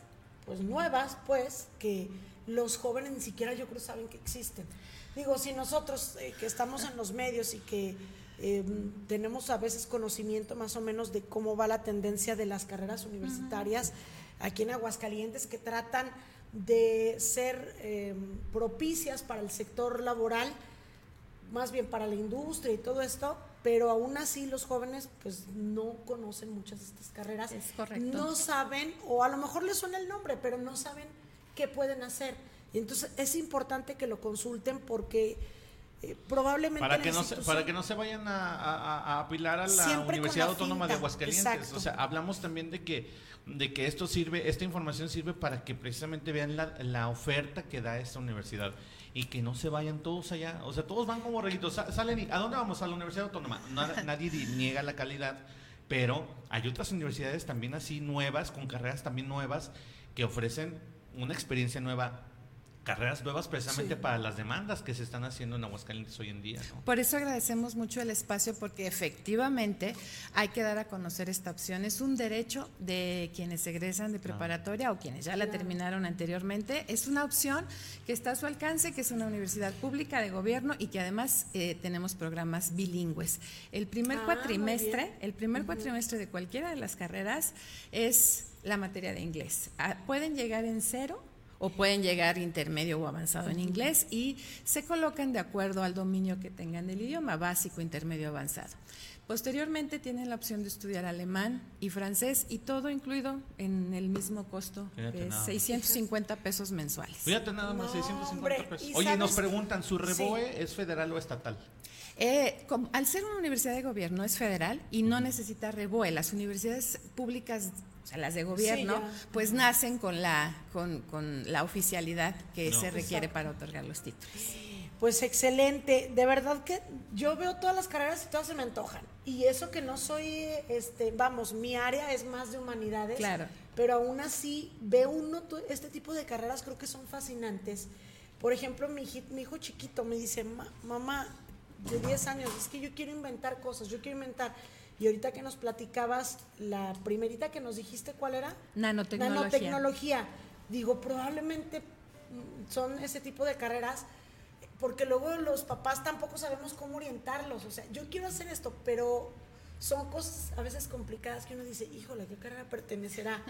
Speaker 1: pues nuevas, pues que los jóvenes ni siquiera yo creo saben que existen. Digo, si nosotros eh, que estamos en los medios y que Em, tenemos a veces conocimiento más o menos de cómo va la tendencia de las carreras universitarias aquí en Aguascalientes que tratan de ser em, propicias para el sector laboral, más bien para la industria y todo esto, pero aún así los jóvenes pues no conocen muchas de estas carreras,
Speaker 7: es correcto.
Speaker 1: no saben, o a lo mejor les suena el nombre, pero no saben qué pueden hacer. Y entonces es importante que lo consulten porque eh, probablemente
Speaker 3: para que no se, para que no se vayan a, a- a apilar a la
Speaker 1: Siempre
Speaker 3: Universidad
Speaker 1: la
Speaker 3: Autónoma de Aguascalientes.
Speaker 1: exacto.
Speaker 3: O sea, hablamos también de que de que esto sirve, esta información sirve para que precisamente vean la, la oferta que da esta universidad y que no se vayan todos allá. O sea, todos van como reguitos. Sa- Salen y, ¿A dónde vamos? A la Universidad Autónoma. Nadie di- niega la calidad, pero hay otras universidades también así nuevas, con carreras también nuevas, que ofrecen una experiencia nueva. Carreras nuevas precisamente
Speaker 1: Sí.
Speaker 3: para las demandas que se están haciendo en Aguascalientes hoy en día. ¿no?
Speaker 7: Por eso agradecemos mucho el espacio porque efectivamente hay que dar a conocer esta opción. Es un derecho de quienes egresan de preparatoria o quienes ya la terminaron anteriormente. Es una opción que está a su alcance, que es una universidad pública de gobierno y que además eh, tenemos programas bilingües. El primer
Speaker 1: Ah,
Speaker 7: cuatrimestre, el primer cuatrimestre de cualquiera de las carreras es la materia de inglés. Ah, Pueden llegar en cero o pueden llegar intermedio o avanzado en inglés y se colocan de acuerdo al dominio que tengan del idioma, básico, intermedio, avanzado. Posteriormente tienen la opción de estudiar alemán y francés y todo incluido en el mismo costo,
Speaker 3: Fíjate
Speaker 7: que es
Speaker 3: nada más.
Speaker 7: 650 pesos mensuales.
Speaker 3: Fíjate nada más,
Speaker 1: No,
Speaker 3: 650
Speaker 1: hombre,
Speaker 3: pesos.
Speaker 1: ¿y
Speaker 3: Oye, nos preguntan, ¿su REBOE es federal o estatal?
Speaker 7: Eh, al ser una universidad de gobierno es federal y no necesita REBOE. Las universidades públicas, o sea, las de gobierno, pues nacen con la, con, con la oficialidad que
Speaker 3: No.
Speaker 7: se requiere para otorgar los títulos.
Speaker 1: Pues excelente, de verdad que yo veo todas las carreras y todas se me antojan. Y eso que no soy, este, vamos, mi área es más de humanidades.
Speaker 7: Claro.
Speaker 1: Pero aún así ve uno este tipo de carreras creo que son fascinantes. Por ejemplo, mi, hij- mi hijo chiquito me dice, "Ma- mamá, de 10 años, es que yo quiero inventar cosas, yo quiero inventar. Y ahorita que nos platicabas, la primerita que nos dijiste, ¿cuál era?
Speaker 7: Nanotecnología.
Speaker 1: Nanotecnología. Digo, probablemente mm, son ese tipo de carreras, porque luego los papás tampoco sabemos cómo orientarlos. O sea, yo quiero hacer esto, pero son cosas a veces complicadas que uno dice, híjole, ¿a qué carrera pertenecerá?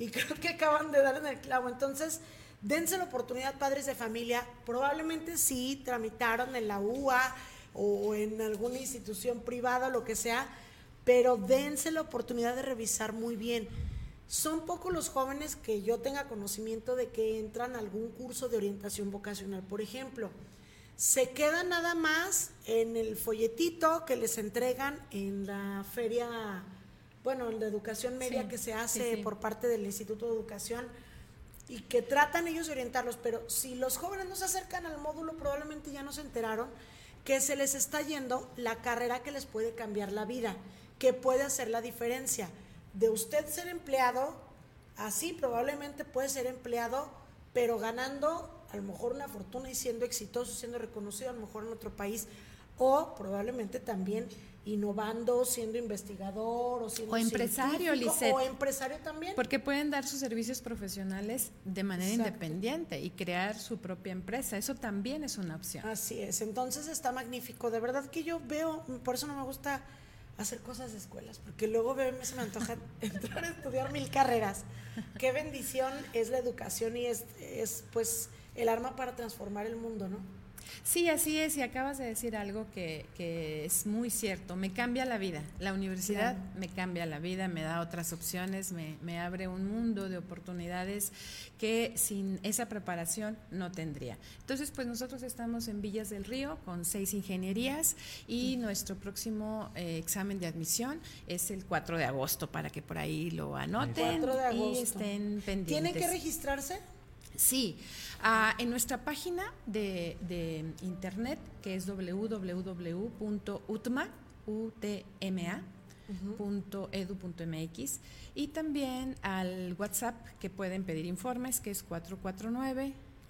Speaker 1: Y creo que acaban de dar en el clavo. Entonces, dense la oportunidad, padres de familia. Probablemente sí tramitaron en la UA o en alguna institución privada, lo que sea, pero dense la oportunidad de revisar muy bien. Son pocos los jóvenes que yo tenga conocimiento de que entran a algún curso de orientación vocacional, por ejemplo. Se quedan nada más en el folletito que les entregan en la feria, bueno, en la educación media
Speaker 7: Sí,
Speaker 1: que se
Speaker 7: sí,
Speaker 1: hace
Speaker 7: sí.
Speaker 1: por parte del Instituto de Educación y que tratan ellos de orientarlos, pero si los jóvenes no se acercan al módulo, probablemente ya no se enteraron que se les está yendo la carrera que les puede cambiar la vida, que puede hacer la diferencia. De usted ser empleado, así probablemente puede ser empleado, pero ganando a lo mejor una fortuna y siendo exitoso, siendo reconocido a lo mejor en otro país, o probablemente también innovando, siendo investigador o siendo
Speaker 7: O empresario, Lisette.
Speaker 1: o empresario también.
Speaker 7: Porque pueden dar sus servicios profesionales de manera
Speaker 1: Exacto.
Speaker 7: independiente y crear su propia empresa. Eso también es una opción.
Speaker 1: Así es, entonces está magnífico. De verdad que yo veo, por eso no me gusta hacer cosas de escuelas, porque luego se me antoja entrar a estudiar mil carreras. Qué bendición es la educación y es, es pues el arma para transformar el mundo, ¿no?
Speaker 7: Sí, así es, y acabas de decir algo que, que es muy cierto, me cambia la vida, la universidad me cambia la vida, me da otras opciones, me, me abre un mundo de oportunidades que sin esa preparación no tendría. Entonces, pues nosotros estamos en Villas del Río con seis ingenierías y nuestro próximo eh, examen de admisión es el 4 de agosto para que por ahí lo anoten
Speaker 1: 4 de
Speaker 7: y estén pendientes.
Speaker 1: ¿Tienen que registrarse?
Speaker 7: Sí, ah, en nuestra página de, de internet, que es www.utma, utma, punto edu.mx, y también al WhatsApp que pueden pedir informes, que es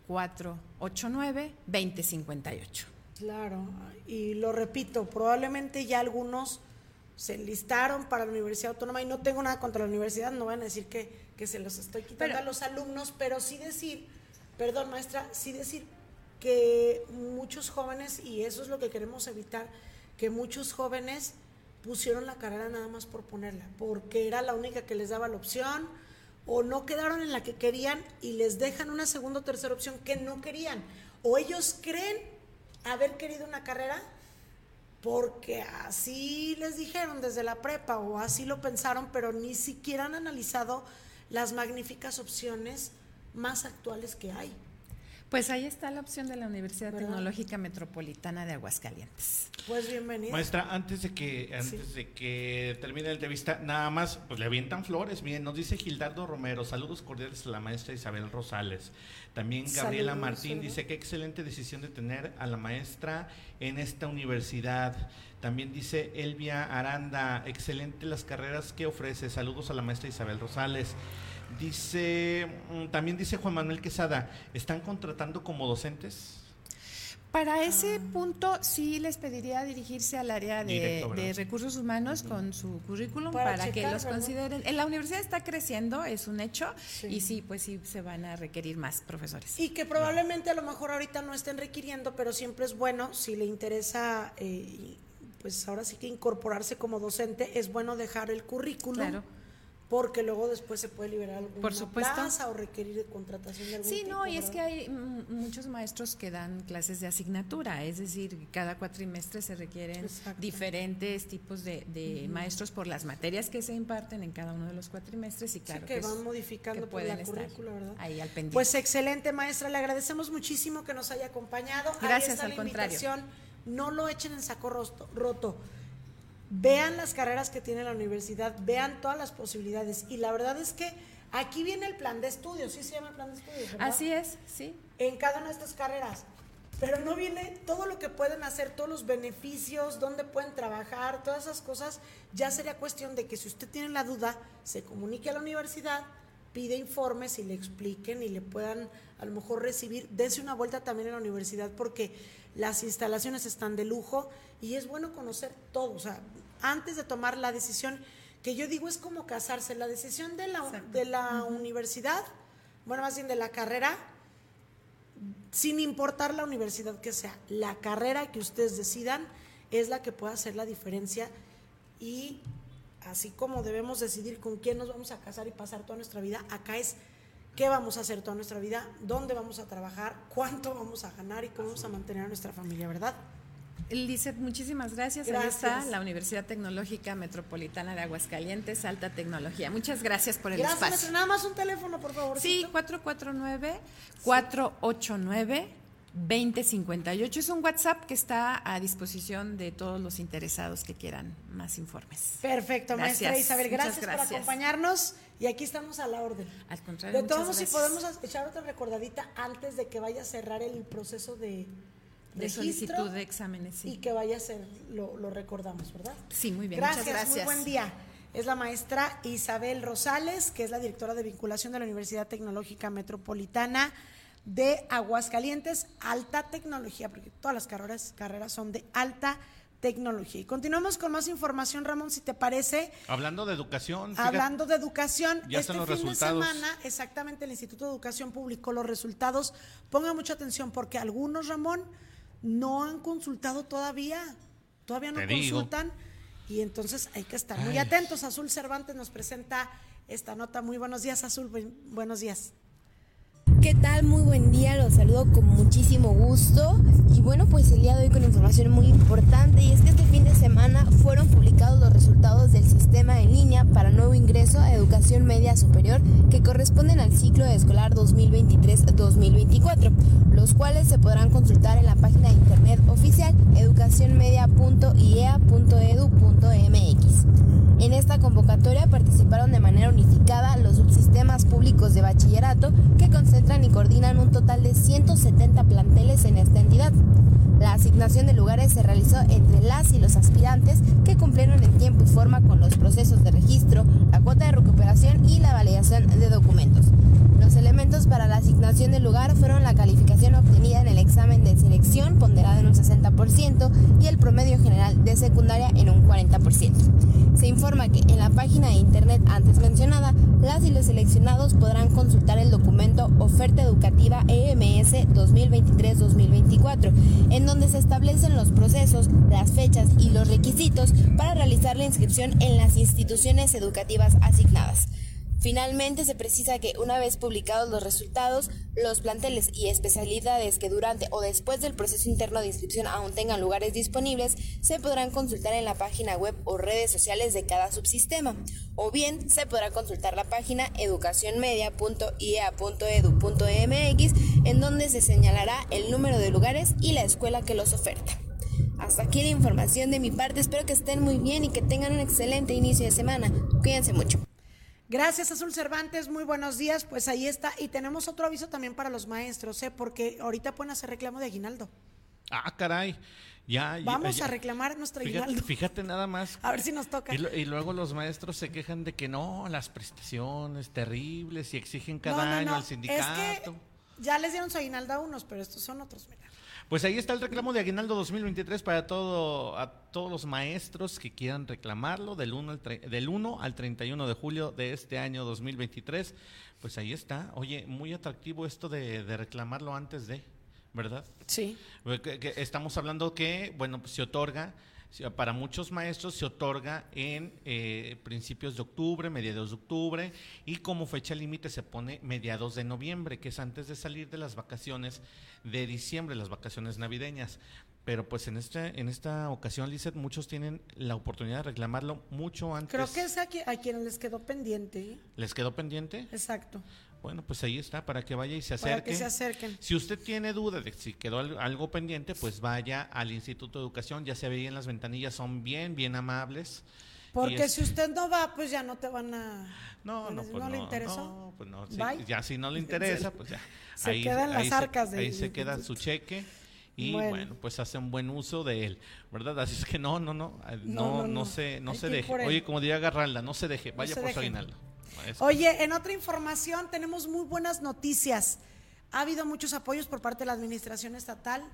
Speaker 7: 449-489-2058.
Speaker 1: Claro, y lo repito, probablemente ya algunos se enlistaron para la Universidad Autónoma y no tengo nada contra la universidad, no van a decir que, que se los estoy quitando
Speaker 7: Pero-
Speaker 1: a los alumnos, pero sí decir, perdón maestra, sí decir que muchos jóvenes, y eso es lo que queremos evitar, que muchos jóvenes pusieron la carrera nada más por ponerla, porque era la única que les daba la opción, o no quedaron en la que querían y les dejan una segunda o tercera opción que no querían, o ellos creen haber querido una carrera porque así les dijeron desde la prepa o así lo pensaron, pero ni siquiera han analizado las magníficas opciones más actuales que hay.
Speaker 7: Pues ahí está la opción de la Universidad Tecnológica Metropolitana de Aguascalientes.
Speaker 1: Pues bienvenida.
Speaker 3: Maestra, antes de que antes de que termine la entrevista, nada más, pues le avientan flores. Bien, nos dice Gildardo Romero, saludos cordiales a la maestra Isabel Rosales. También Gabriela
Speaker 1: Saludos,
Speaker 3: Martín
Speaker 1: saludos.
Speaker 3: dice qué excelente decisión de tener a la maestra en esta universidad. También dice Elvia Aranda, excelente las carreras que ofrece. Saludos a la maestra Isabel Rosales. Dice, mm, también dice Juan Manuel Quesada, ¿están contratando como docentes?
Speaker 7: Para ese punto sí les pediría dirigirse al área de,
Speaker 3: Directo, ¿verdad?
Speaker 7: de recursos humanos con su currículum
Speaker 1: Para
Speaker 7: para, que los
Speaker 1: ¿verdad?
Speaker 7: consideren. En la universidad está creciendo, es un hecho,
Speaker 1: Sí.
Speaker 7: y sí, pues sí se van a requerir más profesores.
Speaker 1: Y que probablemente a lo mejor ahorita no estén requiriendo, pero siempre es bueno, si le interesa, eh, pues ahora sí que incorporarse como docente, es bueno dejar el currículum.
Speaker 7: Claro.
Speaker 1: Porque luego después se puede liberar alguna
Speaker 7: Por supuesto.
Speaker 1: plaza o requerir de contratación de algún
Speaker 7: Sí,
Speaker 1: tipo,
Speaker 7: no, y es que hay muchos maestros que dan clases de asignatura, es decir, cada cuatrimestre se requieren
Speaker 1: Exacto.
Speaker 7: diferentes tipos de, de maestros por las materias que se imparten en cada uno de los cuatrimestres y claro
Speaker 1: sí, que, van modificando
Speaker 7: que
Speaker 1: por la currícula, ¿verdad?
Speaker 7: ahí al pendiente.
Speaker 1: Pues excelente, maestra. Le agradecemos muchísimo que nos haya acompañado. Ahí
Speaker 7: Gracias,
Speaker 1: está
Speaker 7: al
Speaker 1: la
Speaker 7: contrario.
Speaker 1: invitación. No lo echen en saco roto. Vean las carreras que tiene la universidad, vean todas las posibilidades. Y la verdad es que aquí viene el plan de estudios, sí se llama el plan de estudios. ¿verdad?
Speaker 7: Así es, sí.
Speaker 1: en cada una de estas carreras. Pero no viene todo lo que pueden hacer, todos los beneficios, dónde pueden trabajar, todas esas cosas. Ya sería cuestión de que si usted tiene la duda, se comunique a la universidad, pide informes y le expliquen y le puedan a lo mejor recibir. Dense una vuelta también en la universidad porque las instalaciones están de lujo y es bueno conocer todo. O sea, antes de tomar la decisión, que yo digo es como casarse, la decisión de la,
Speaker 7: Exacto.
Speaker 1: de la universidad, bueno, más bien de la carrera, sin importar la universidad que sea, la carrera que ustedes decidan es la que puede hacer la diferencia y así como debemos decidir con quién nos vamos a casar y pasar toda nuestra vida, acá es qué vamos a hacer toda nuestra vida, dónde vamos a trabajar, cuánto vamos a ganar y cómo vamos a mantener a nuestra familia, ¿verdad?
Speaker 7: Lizeth, muchísimas gracias. Ahí
Speaker 1: Gracias.
Speaker 7: está la Universidad Tecnológica Metropolitana de Aguascalientes, Alta Tecnología. Muchas gracias por el
Speaker 1: Gracias,
Speaker 7: espacio.
Speaker 1: Nada más un teléfono, por favor.
Speaker 7: Sí, 449-489-2058. Es un WhatsApp que está a disposición de todos los interesados que quieran más informes.
Speaker 1: Perfecto, maestra Isabel. Gracias, por acompañarnos y aquí estamos a la orden.
Speaker 7: Al contrario,
Speaker 1: De todos si podemos echar otra recordadita antes de que vaya a cerrar el proceso de,
Speaker 7: solicitud de exámenes, sí.
Speaker 1: y que vaya a ser, lo, lo recordamos, ¿verdad?
Speaker 7: Sí, muy bien,
Speaker 1: Gracias,
Speaker 7: muchas gracias.
Speaker 1: muy buen día. Es la maestra Isabel Rosales, que es la directora de vinculación de la Universidad Tecnológica Metropolitana de Aguascalientes, alta tecnología, porque todas las carreras, carreras son de alta tecnología. Y continuamos con más información, Ramón, si te parece.
Speaker 3: Hablando de educación, fíjate-
Speaker 1: Hablando de educación,
Speaker 3: Ya
Speaker 1: este
Speaker 3: están los
Speaker 1: fin
Speaker 3: resultados.
Speaker 1: de semana, exactamente, el Instituto de Educación publicó los resultados. Ponga mucha atención porque algunos, Ramón, no han consultado todavía. Todavía no
Speaker 3: Te digo.
Speaker 1: consultan. Y entonces hay que estar muy
Speaker 3: Ay.
Speaker 1: atentos. Azul Cervantes nos presenta esta nota. Muy buenos días, Azul. Buen- buenos días.
Speaker 8: ¿Qué tal? Muy buen día, los saludo con muchísimo gusto. Y bueno, pues el día de hoy con información muy importante y es que este fin de semana fueron publicados los resultados del sistema en línea para nuevo ingreso a educación media superior que corresponden al ciclo escolar 2023-2024, los cuales se podrán consultar en la página de internet oficial educacionmedia.iea.edu.mx. En esta convocatoria participaron de manera unificada los subsistemas públicos de bachillerato que concentran y coordinan un total de 170 planteles en esta entidad. La asignación de lugares se realizó entre las y los aspirantes que cumplieron en tiempo y forma con los procesos de registro, la cuota de recuperación y la validación de documentos. Los elementos para la asignación del lugar fueron la calificación obtenida en el examen de selección ponderada en un 60% y el promedio general de secundaria en un 40%. Se informa que en la página de internet antes mencionada, las y los seleccionados podrán consultar el documento Oferta Educativa EMS 2023-2024, en donde se establecen los procesos, las fechas y los requisitos para realizar la inscripción en las instituciones educativas asignadas. Finalmente, se precisa que una vez publicados los resultados, los planteles y especialidades que durante o después del proceso interno de inscripción aún tengan lugares disponibles, se podrán consultar en la página web o redes sociales de cada subsistema, o bien se podrá consultar la página educacionmedia.iea.edu.mx, en donde se señalará el número de lugares y la escuela que los oferta. Hasta aquí la información de mi parte, espero que estén muy bien y que tengan un excelente inicio de semana. Cuídense mucho.
Speaker 1: Gracias, Azul Cervantes. Muy buenos días. Pues ahí está. Y tenemos otro aviso también para los maestros, ¿eh? porque ahorita pueden hacer reclamo de aguinaldo.
Speaker 3: Ah, caray. Ya,
Speaker 1: Vamos
Speaker 3: ya-
Speaker 1: a reclamar nuestro
Speaker 3: Fíjate,
Speaker 1: aguinaldo.
Speaker 3: fíjate nada más.
Speaker 1: A ver si nos toca.
Speaker 3: Y, lo- y luego los maestros se quejan de que no, las prestaciones terribles y exigen cada año al sindicato.
Speaker 1: Es que ya les dieron su aguinaldo a unos, pero estos son otros, mira.
Speaker 3: Pues ahí está el reclamo de Aguinaldo 2023 para todo, a todos los maestros que quieran reclamarlo del 1, al, tre- del 1 al 31 de julio de este año 2023. Pues ahí está. Oye, muy atractivo esto de, de reclamarlo antes de, ¿verdad?
Speaker 1: Sí.
Speaker 3: Estamos hablando que, bueno, pues se otorga, para muchos maestros se otorga en eh, principios de octubre, mediados de octubre, y como fecha límite se pone mediados de noviembre, que es antes de salir de las vacaciones de diciembre, las vacaciones navideñas. Pero pues en este, en esta ocasión, Lizeth, muchos tienen la oportunidad de reclamarlo mucho antes.
Speaker 1: Creo que es a, qui- a quienes les quedó pendiente.
Speaker 3: ¿Les quedó pendiente?
Speaker 1: Exacto.
Speaker 3: Bueno, pues ahí está, para que vaya y se acerque.
Speaker 1: Para que se acerquen.
Speaker 3: Si usted tiene duda de si quedó al- algo pendiente, pues vaya al Instituto de Educación, ya se veía en las ventanillas, son bien, bien amables.
Speaker 1: Porque
Speaker 3: es-
Speaker 1: si usted no va, pues ya no te van a.
Speaker 3: No, no,
Speaker 1: ¿No
Speaker 3: pues no,
Speaker 1: le interesó?
Speaker 3: no, pues no, ya si no le interesa, pues ya.
Speaker 1: Se queda en las
Speaker 3: se-
Speaker 1: arcas de-
Speaker 3: Ahí se queda su cheque y
Speaker 1: Bueno.
Speaker 3: bueno. pues hace un buen uso de él, ¿verdad? Así es que no, no, no, eh,
Speaker 1: No,
Speaker 3: no,
Speaker 1: no,
Speaker 3: no,
Speaker 1: no.
Speaker 3: se, no
Speaker 1: Hay
Speaker 3: se deje. Oye, como diría Garralda, no se deje,
Speaker 1: No
Speaker 3: vaya
Speaker 1: se
Speaker 3: por su
Speaker 1: dejen.
Speaker 3: aguinaldo.
Speaker 1: Oye, en otra información tenemos muy buenas noticias. Ha habido muchos apoyos por parte de la administración estatal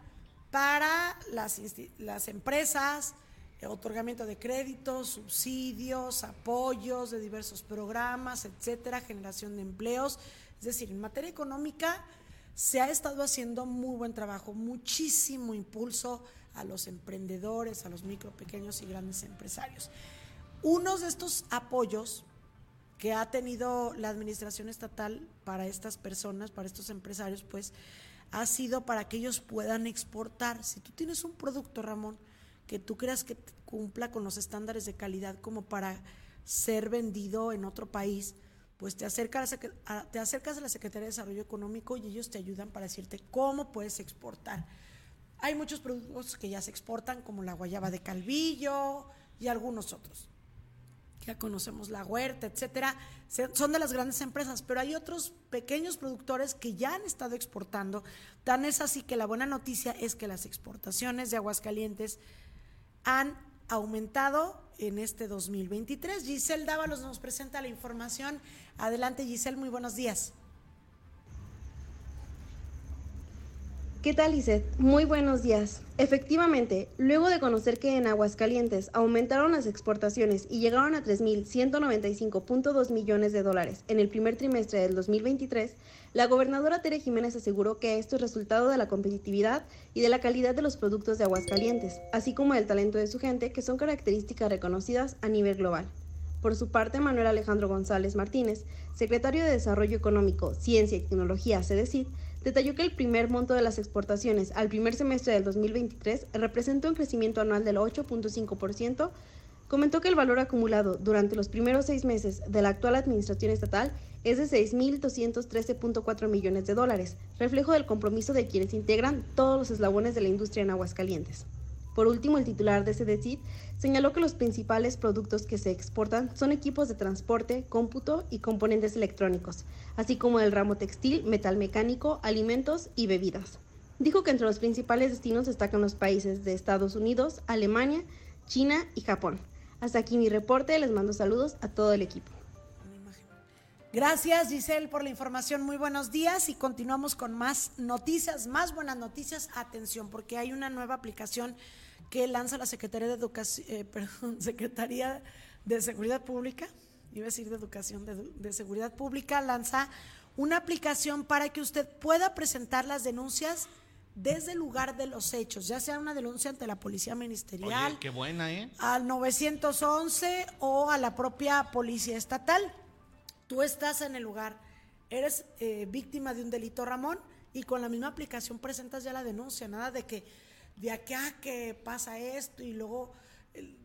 Speaker 1: para las, las empresas, eh, otorgamiento de créditos, subsidios, apoyos de diversos programas, etcétera, generación de empleos. Es decir, en materia económica se ha estado haciendo muy buen trabajo, muchísimo impulso a los emprendedores, a los micro, pequeños y grandes empresarios. Unos de estos apoyos que ha tenido la administración estatal para estas personas, para estos empresarios, pues ha sido para que ellos puedan exportar. Si tú tienes un producto, Ramón, que tú creas que cumpla con los estándares de calidad como para ser vendido en otro país, pues te acercas a- te acercas a la Secretaría de Desarrollo Económico y ellos te ayudan para decirte cómo puedes exportar. Hay muchos productos que ya se exportan, como la guayaba de Calvillo y algunos otros ya conocemos la huerta, etcétera, son de las grandes empresas, pero hay otros pequeños productores que ya han estado exportando. Tan es así que la buena noticia es que las exportaciones de Aguascalientes han aumentado en este 2023. Giselle Dávalos nos presenta la información. Adelante, Giselle, muy buenos días.
Speaker 9: ¿Qué tal, Lizeth? Muy buenos días. Efectivamente, luego de conocer que en Aguascalientes aumentaron las exportaciones y llegaron a 3.195.2 millones de dólares en el primer trimestre del 2023, la gobernadora Tere Jiménez aseguró que esto es resultado de la competitividad y de la calidad de los productos de Aguascalientes, así como del talento de su gente, que son características reconocidas a nivel global. Por su parte, Manuel Alejandro González Martínez, secretario de Desarrollo Económico, Ciencia y Tecnología, CEDECID, detalló que el primer monto de las exportaciones al primer semestre del 2023 representó un crecimiento anual del 8.5%. Comentó que el valor acumulado durante los primeros seis meses de la actual administración estatal es de 6.213.4 millones de dólares, reflejo del compromiso de quienes integran todos los eslabones de la industria en Aguascalientes. Por último, el titular de CEDECID señaló que los principales productos que se exportan son equipos de transporte, cómputo y componentes electrónicos, así como el ramo textil, metal mecánico, alimentos y bebidas. Dijo que entre los principales destinos destacan los países de Estados Unidos, Alemania, China y Japón. Hasta aquí mi reporte, les mando saludos a todo el equipo.
Speaker 1: Gracias, Giselle, por la información. Muy buenos días y continuamos con más noticias, más buenas noticias. Atención, porque hay una nueva aplicación que lanza la Secretaría de Educación, eh, perdón, Secretaría de Seguridad Pública, iba a decir de Educación, de, de Seguridad Pública, lanza una aplicación para que usted pueda presentar las denuncias desde el lugar de los hechos, ya sea una denuncia ante la Policía Ministerial,
Speaker 3: Oye, qué buena, ¿eh?
Speaker 1: al 911 o a la propia Policía Estatal. Tú estás en el lugar, eres eh, víctima de un delito, Ramón, y con la misma aplicación presentas ya la denuncia, nada de que de acá que pasa esto y luego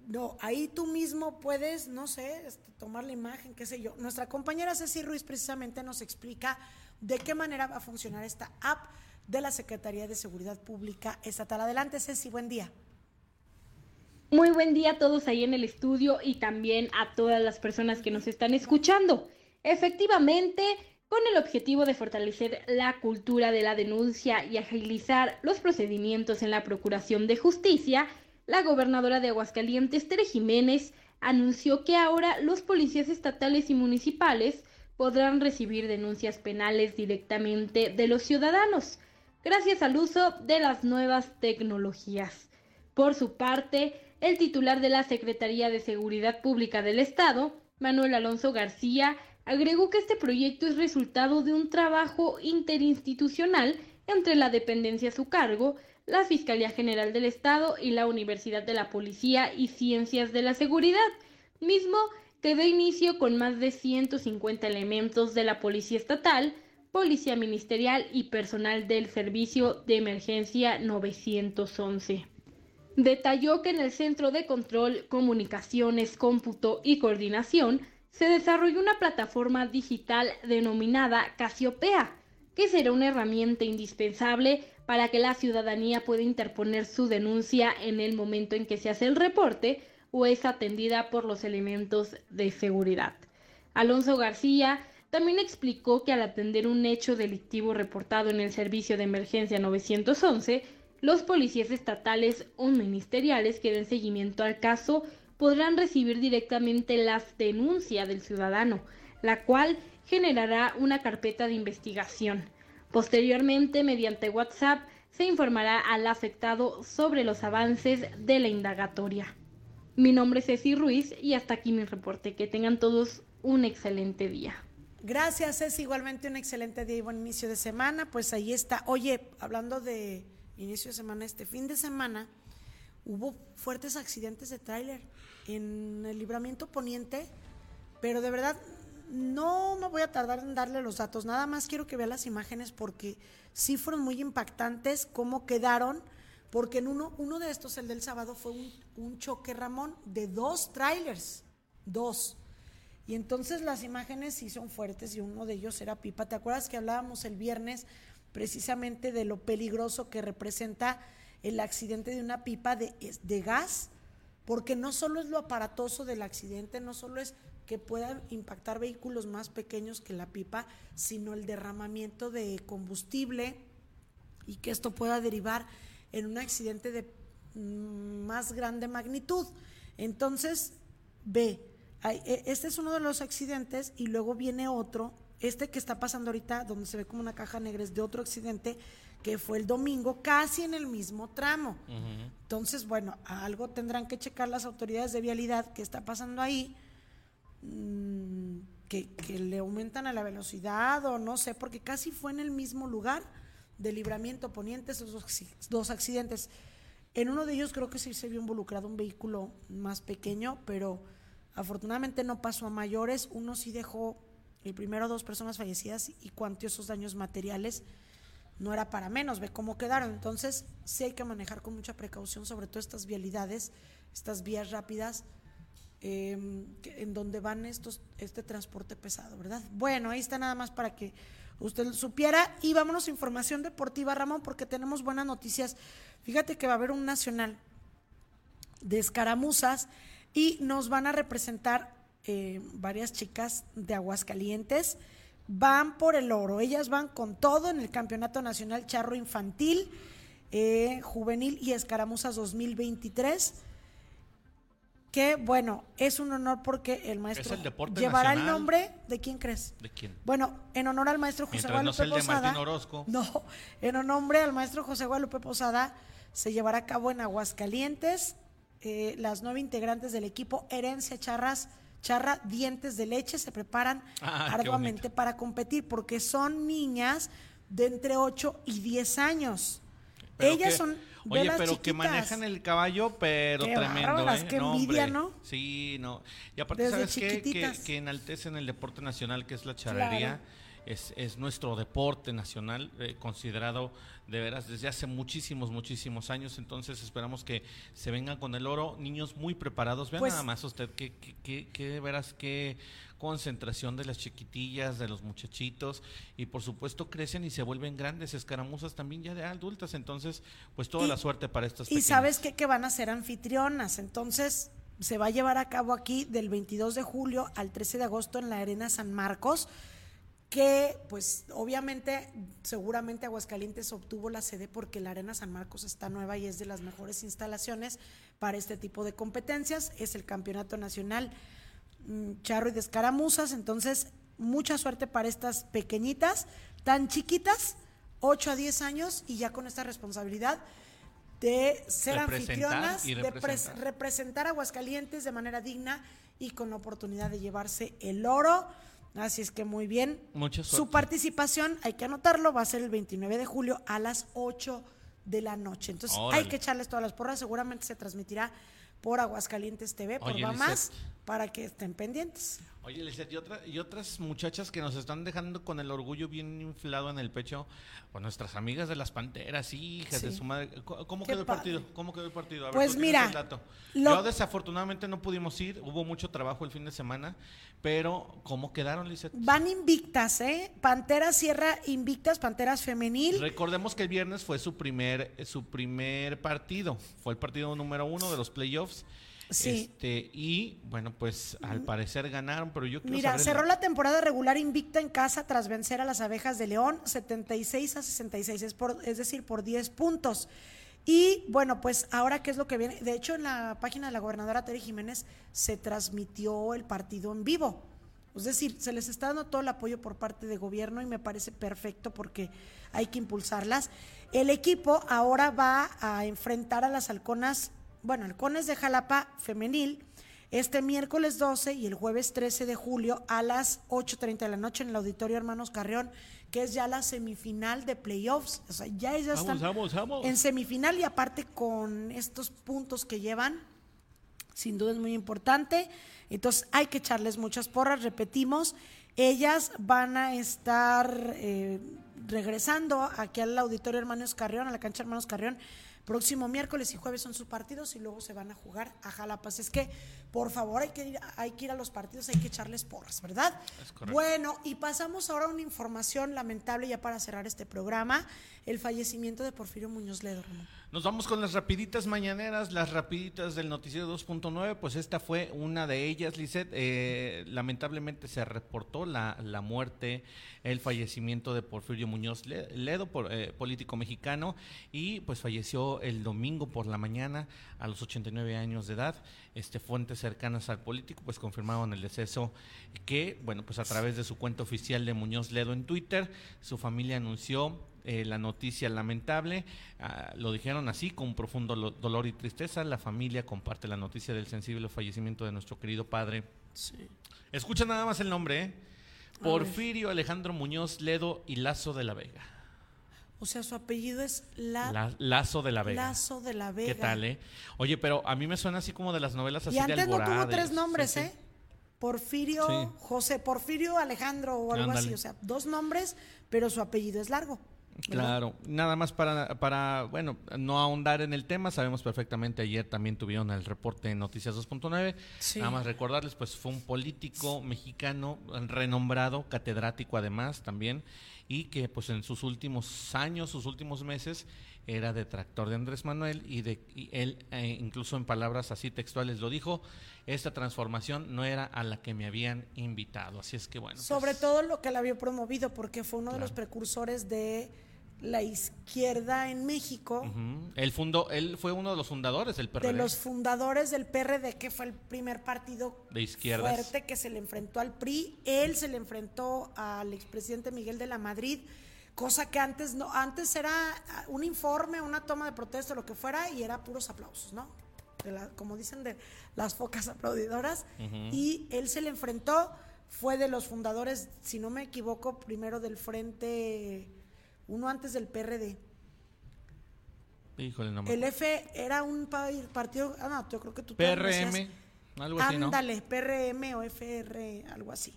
Speaker 1: no, ahí tú mismo puedes, no sé, este, tomar la imagen, qué sé yo. Nuestra compañera Ceci Ruiz precisamente nos explica de qué manera va a funcionar esta app de la Secretaría de Seguridad Pública Estatal. Adelante, Ceci, buen día.
Speaker 10: Muy buen día a todos ahí en el estudio y también a todas las personas que nos están escuchando. Efectivamente, con el objetivo de fortalecer la cultura de la denuncia y agilizar los procedimientos en la Procuración de Justicia, la gobernadora de Aguascalientes, Tere Jiménez, anunció que ahora los policías estatales y municipales podrán recibir denuncias penales directamente de los ciudadanos, gracias al uso de las nuevas tecnologías. Por su parte, el titular de la Secretaría de Seguridad Pública del Estado, Manuel Alonso García, agregó que este proyecto es resultado de un trabajo interinstitucional entre la dependencia a su cargo, la Fiscalía General del Estado y la Universidad de la Policía y Ciencias de la Seguridad, mismo que da inicio con más de 150 elementos de la Policía Estatal, Policía Ministerial y personal del Servicio de Emergencia 911. Detalló que en el Centro de Control, Comunicaciones, Cómputo y Coordinación se desarrolló una plataforma digital denominada Casiopea, que será una herramienta indispensable para que la ciudadanía pueda interponer su denuncia en el momento en que se hace el reporte o es atendida por los elementos de seguridad. Alonso García también explicó que al atender un hecho delictivo reportado en el servicio de emergencia 911, los policías estatales o ministeriales que den seguimiento al caso podrán recibir directamente las denuncias del ciudadano, la cual generará una carpeta de investigación. Posteriormente, mediante WhatsApp, se informará al afectado sobre los avances de la indagatoria. Mi nombre es Ceci Ruiz y hasta aquí mi reporte. Que tengan todos un excelente día.
Speaker 1: Gracias, Ceci. Igualmente un excelente día y buen inicio de semana. Pues ahí está. Oye, hablando de inicio de semana, este fin de semana hubo fuertes accidentes de tráiler en el libramiento poniente, pero de verdad no me voy a tardar en darle los datos, nada más quiero que vea las imágenes porque sí fueron muy impactantes cómo quedaron, porque en uno, uno de estos, el del sábado, fue un, un choque, Ramón, de dos trailers, dos. Y entonces las imágenes sí son fuertes y uno de ellos era Pipa. ¿Te acuerdas que hablábamos el viernes precisamente de lo peligroso que representa el accidente de una pipa de, de gas, porque no solo es lo aparatoso del accidente, no solo es que pueda impactar vehículos más pequeños que la pipa, sino el derramamiento de combustible y que esto pueda derivar en un accidente de mm, más grande magnitud. Entonces, ve, e, este es uno de los accidentes y luego viene otro, este que está pasando ahorita, donde se ve como una caja negra, es de otro accidente que fue el domingo, casi en el mismo tramo. Entonces, bueno, algo tendrán que checar las autoridades de vialidad que está pasando ahí, mm, que, le aumentan a la velocidad o no sé, porque casi fue en el mismo lugar de libramiento poniente esos dos, accidentes. En uno de ellos creo que sí se vio involucrado un vehículo más pequeño, pero afortunadamente no pasó a mayores. Uno sí dejó el primero dos personas fallecidas y cuantiosos daños materiales no era para menos, ve cómo quedaron. Entonces, sí hay que manejar con mucha precaución, sobre todo estas vialidades, estas vías rápidas, em, en donde van estos, este transporte pesado, ¿verdad? Bueno, ahí está nada más para que usted supiera. Y vámonos a información deportiva, Ramón, porque tenemos buenas noticias. Fíjate que va a haber un nacional de escaramuzas y nos van a representar eh, varias chicas de Aguascalientes van por el oro. Ellas van con todo en el Campeonato Nacional Charro Infantil, eh, Juvenil y Escaramuzas 2023. Que bueno, es un honor porque el maestro llevará el nombre de quién crees.
Speaker 3: ¿De quién?
Speaker 1: Bueno, en honor al maestro José Guadalupe Posada. No, en honor al maestro José Guadalupe Posada se llevará a cabo en Aguascalientes. Eh, las nueve integrantes del equipo Herencia Charras charra dientes de leche, se preparan ah, arduamente para competir porque son niñas de entre 8 y 10 años. Ellas
Speaker 3: que-
Speaker 1: son de
Speaker 3: Oye,
Speaker 1: las
Speaker 3: pero que
Speaker 1: chiquitas.
Speaker 3: manejan el caballo, pero
Speaker 1: Qué
Speaker 3: tremendo,
Speaker 1: bárbaras,
Speaker 3: ¿eh?
Speaker 1: qué
Speaker 3: No,
Speaker 1: envidia. ¿no?
Speaker 3: Sí, no. Y aparte,
Speaker 1: Desde
Speaker 3: ¿sabes qué? Que, que enaltecen el deporte nacional, que es la charrería. Es, es nuestro deporte nacional, eh, considerado de veras desde hace muchísimos, muchísimos años. Entonces esperamos que se vengan con el oro. Niños muy preparados. Vean
Speaker 1: Pues-
Speaker 3: nada más usted que, que, que, que de veras qué concentración de las chiquitillas, de los muchachitos. Y por supuesto crecen y se vuelven grandes escaramuzas también ya de adultas. Entonces, pues toda
Speaker 1: Y-
Speaker 3: la suerte para estas
Speaker 1: Y
Speaker 3: pequeñas.
Speaker 1: sabes qué? que van a ser anfitrionas. Entonces, se va a llevar a cabo aquí del 22 de julio al 13 de agosto en la Arena San Marcos, que pues obviamente, seguramente Aguascalientes obtuvo la sede porque la Arena San Marcos está nueva y es de las mejores instalaciones para este tipo de competencias. Es el Campeonato Nacional mm, Charro y de Escaramuzas. Entonces, mucha suerte para estas pequeñitas, tan chiquitas, 8 a 10 años, y ya con esta responsabilidad de ser
Speaker 3: Representar
Speaker 1: anfitrionas,
Speaker 3: y
Speaker 1: de pres-
Speaker 3: representar.
Speaker 1: representar a Aguascalientes de manera digna y con la oportunidad de llevarse el oro. Así es que muy bien.
Speaker 3: Mucha
Speaker 1: Su
Speaker 3: suerte.
Speaker 1: participación, hay que anotarlo, va a ser el 29 de julio a las 8 de la noche. Entonces
Speaker 3: Órale.
Speaker 1: hay que echarles todas las porras. Seguramente se transmitirá por Aguascalientes TV, por
Speaker 3: Oye,
Speaker 1: Va. Más, para que estén pendientes.
Speaker 3: Oye, Lizeth, y, otra- y otras muchachas que nos están dejando con el orgullo bien inflado en el pecho, pues nuestras amigas de las Panteras, hijas de su madre. ¿Cómo
Speaker 1: Qué
Speaker 3: quedó el partido? ¿Cómo quedó el partido? A
Speaker 1: Pues mira,
Speaker 3: el dato.
Speaker 1: lo-
Speaker 3: Yo desafortunadamente no pudimos ir, hubo mucho trabajo el fin de semana, pero ¿cómo quedaron, Lizeth?
Speaker 1: Van invictas, ¿eh? Panteras Sierra invictas, Panteras Femenil.
Speaker 3: Recordemos que el viernes fue su primer, su primer partido, fue el partido número uno de los playoffs.
Speaker 1: Sí.
Speaker 3: Este, y bueno, pues al parecer ganaron, pero yo quiero
Speaker 1: Mira, cerró la temporada regular invicta en casa tras vencer a las abejas de León 76 a 66, es, por, es decir, por 10 puntos. Y bueno, pues ahora qué es lo que viene. De hecho, en la página de la gobernadora Tere Jiménez se transmitió el partido en vivo. Es decir, se les está dando todo el apoyo por parte de gobierno y me parece perfecto porque hay que impulsarlas. El equipo ahora va a enfrentar a las halconas, bueno, halcones de Jalapa femenil, este miércoles 12 y el jueves 13 de julio a las 8.30 de la noche en el Auditorio Hermanos Carrión, que es ya la semifinal de playoffs. O sea, ya ellas
Speaker 3: Vamos,
Speaker 1: están
Speaker 3: vamos, vamos.
Speaker 1: en semifinal y aparte con estos puntos que llevan, sin duda es muy importante. Entonces hay que echarles muchas porras, repetimos, ellas van a estar eh, regresando aquí al Auditorio Hermanos Carrión, a la cancha Hermanos Carrión, próximo miércoles y jueves son sus partidos y luego se van a jugar a Jalapa. Así es que, por favor, hay que ir, hay que ir a los partidos, hay que echarles porras, ¿verdad?
Speaker 3: Es.
Speaker 1: Bueno, y pasamos ahora a una información lamentable ya para cerrar este programa, el fallecimiento de Porfirio Muñoz Ledo.
Speaker 3: Nos vamos con las rapiditas mañaneras, las rapiditas del noticiero 2.9, pues esta fue una de ellas, Lisette. Eh, lamentablemente se reportó la, la muerte, el fallecimiento de Porfirio Muñoz Le- Ledo, por, eh, político mexicano, y pues falleció el domingo por la mañana a los 89 años de edad. Este, fuentes cercanas al político pues confirmaron el deceso que, bueno, pues a través de su cuenta oficial de Muñoz Ledo en Twitter, su familia anunció eh, la noticia lamentable, ah, lo dijeron así, con profundo lo- dolor y tristeza. La familia comparte la noticia del sensible fallecimiento de nuestro querido padre. Escucha nada más el nombre, ¿eh? Porfirio Alejandro Muñoz Ledo y Lazo de la Vega.
Speaker 1: O sea, su apellido es La,
Speaker 3: La- Lazo de la Vega.
Speaker 1: Lazo de la Vega.
Speaker 3: ¿Qué tal, eh? Oye, pero a mí me suena así como de las novelas así
Speaker 1: Y
Speaker 3: de
Speaker 1: antes no
Speaker 3: Alborada.
Speaker 1: tuvo tres
Speaker 3: sí,
Speaker 1: nombres,
Speaker 3: sí.
Speaker 1: ¿eh? Porfirio,
Speaker 3: Sí.
Speaker 1: José Porfirio Alejandro o algo así. O sea, dos nombres, pero su apellido es largo.
Speaker 3: Claro, nada más para, para, bueno, no ahondar en el tema, sabemos perfectamente, ayer también tuvieron el reporte en Noticias 2.9,
Speaker 1: Sí.
Speaker 3: nada más recordarles, pues fue un político mexicano renombrado, catedrático además también, y que pues en sus últimos años, sus últimos meses, era detractor de Andrés Manuel y, de, y él eh, incluso en palabras así textuales lo dijo, esta transformación no era a la que me habían invitado, así es que bueno.
Speaker 1: Sobre
Speaker 3: pues,
Speaker 1: todo lo que la había promovido, porque fue uno de los precursores de la izquierda en México,
Speaker 3: ujú. él fundó, él fue uno de los fundadores del PRD.
Speaker 1: de los fundadores del PRD, que fue el primer partido
Speaker 3: De
Speaker 1: fuerte que se le enfrentó al PRI. Él se le enfrentó al expresidente Miguel de la Madrid, cosa que antes no, antes era un informe, una toma de protesta, lo que fuera, y era puros aplausos, ¿no? De la- como dicen de las focas aplaudidoras. Y él se le enfrentó, fue de los fundadores, si no me equivoco, primero del frente, uno antes del PRD.
Speaker 3: Híjole, no me
Speaker 1: El F era un pa- partido, ah, no, yo creo que tú.
Speaker 3: PRM, algo así, ¿no?
Speaker 1: Ándale, PRM o FR, algo así.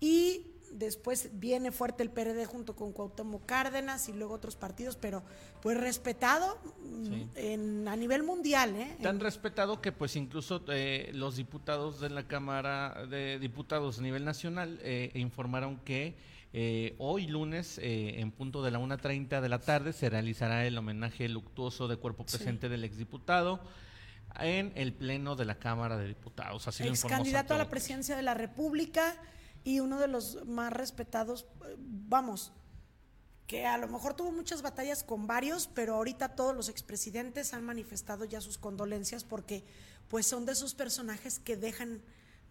Speaker 1: Y después viene fuerte el PRD junto con Cuauhtémoc Cárdenas y luego otros partidos, pero pues respetado mm,
Speaker 3: Sí.
Speaker 1: en, a nivel mundial, ¿eh?
Speaker 3: Tan respetado que pues incluso eh, los diputados de la Cámara de Diputados a nivel nacional eh, informaron que eh, hoy lunes eh, en punto de la 1.30 de la tarde se realizará el homenaje luctuoso de cuerpo
Speaker 1: Sí.
Speaker 3: presente del exdiputado en el pleno de la Cámara de Diputados. Así lo
Speaker 1: ex candidato a la presidencia de la República y uno de los más respetados, eh, vamos, que a lo mejor tuvo muchas batallas con varios, pero ahorita todos los expresidentes han manifestado ya sus condolencias porque pues son de esos personajes que dejan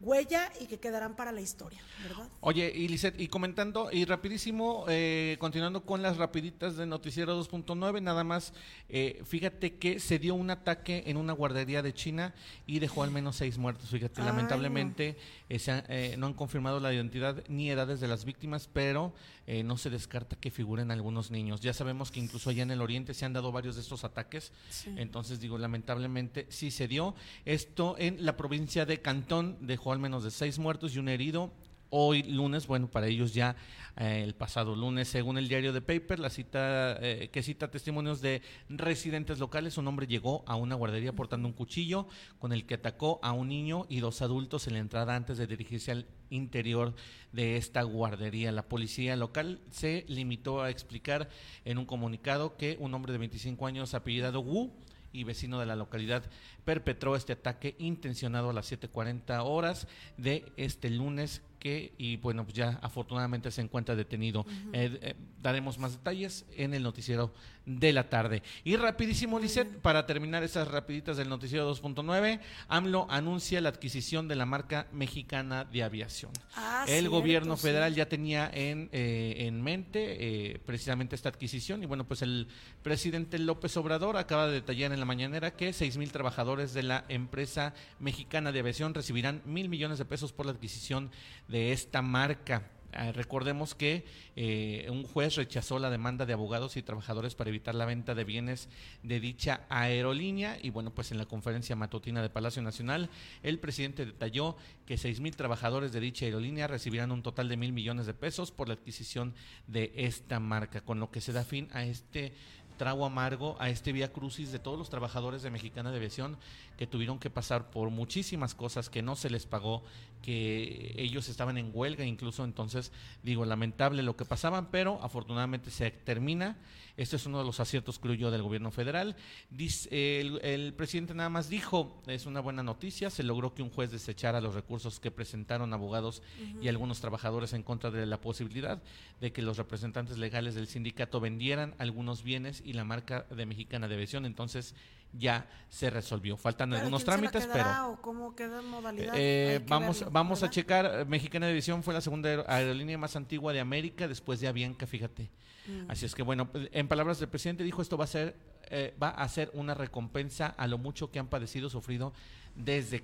Speaker 1: huella y que quedarán para la historia, ¿verdad?
Speaker 3: Oye, y Lisette, y comentando, y rapidísimo, eh, continuando con las rapiditas de Noticiero 2.9, nada más, eh, fíjate que se dio un ataque en una guardería de China y dejó al menos seis muertos, fíjate,
Speaker 1: Ay,
Speaker 3: lamentablemente eh, se han- eh, no han confirmado la identidad ni edades de las víctimas, pero eh, no se descarta que figuren algunos niños. Ya sabemos que incluso allá en el oriente se han dado varios de estos ataques,
Speaker 1: Sí.
Speaker 3: entonces digo, lamentablemente sí se dio. Esto en la provincia de Cantón dejó al menos de seis muertos y un herido. Hoy lunes, bueno, para ellos ya eh, el pasado lunes, según el diario de Paper, la cita eh, que cita testimonios de residentes locales, un hombre llegó a una guardería portando un cuchillo con el que atacó a un niño y dos adultos en la entrada antes de dirigirse al interior de esta guardería. La policía local se limitó a explicar en un comunicado que un hombre de 25 años apellidado Wu y vecino de la localidad perpetró este ataque intencionado a las 7.40 horas de este lunes que, y bueno, pues ya afortunadamente se encuentra detenido. Eh, eh, daremos más detalles en el noticiero de la tarde. Y rapidísimo, Lisset, para terminar esas rapiditas del noticiero 2.9, AMLO anuncia la adquisición de la marca mexicana de aviación.
Speaker 1: Ah,
Speaker 3: el
Speaker 1: cierto,
Speaker 3: gobierno
Speaker 1: sí.
Speaker 3: federal ya tenía en, eh, en mente precisamente esta adquisición y bueno, pues el presidente López Obrador acaba de detallar en la mañanera que seis mil trabajadores de la empresa mexicana de aviación recibirán mil millones de pesos por la adquisición de esta marca. Ah, recordemos que eh, un juez rechazó la demanda de abogados y trabajadores para evitar la venta de bienes de dicha aerolínea y bueno, pues en la conferencia matutina de Palacio Nacional, el presidente detalló que seis mil trabajadores de dicha aerolínea recibirán un total de mil millones de pesos por la adquisición de esta marca, con lo que se da fin a este trago amargo a este vía crucis de todos los trabajadores de Mexicana de Aviación que tuvieron que pasar por muchísimas cosas que no se les pagó, que ellos estaban en huelga incluso, entonces digo, lamentable lo que pasaban, pero afortunadamente se termina. Este es uno de los aciertos, creo yo, del gobierno federal. Dice, el, el presidente nada más dijo, es una buena noticia, se logró que un juez desechara los recursos que presentaron abogados y algunos trabajadores en contra de la posibilidad de que los representantes legales del sindicato vendieran algunos bienes y la marca de Mexicana de Aviación, entonces ya se resolvió. Faltan
Speaker 1: ¿Pero
Speaker 3: algunos trámites,
Speaker 1: quedará
Speaker 3: pero...
Speaker 1: o cómo queda en modalidad?
Speaker 3: Eh, vamos
Speaker 1: verlo,
Speaker 3: vamos a checar. eh, Mexicana División fue la segunda aer- aerolínea más antigua de América después de Avianca, fíjate.
Speaker 1: Mm.
Speaker 3: Así es que bueno, pues, en palabras del presidente dijo esto va a ser eh, va a ser una recompensa a lo mucho que han padecido, sufrido desde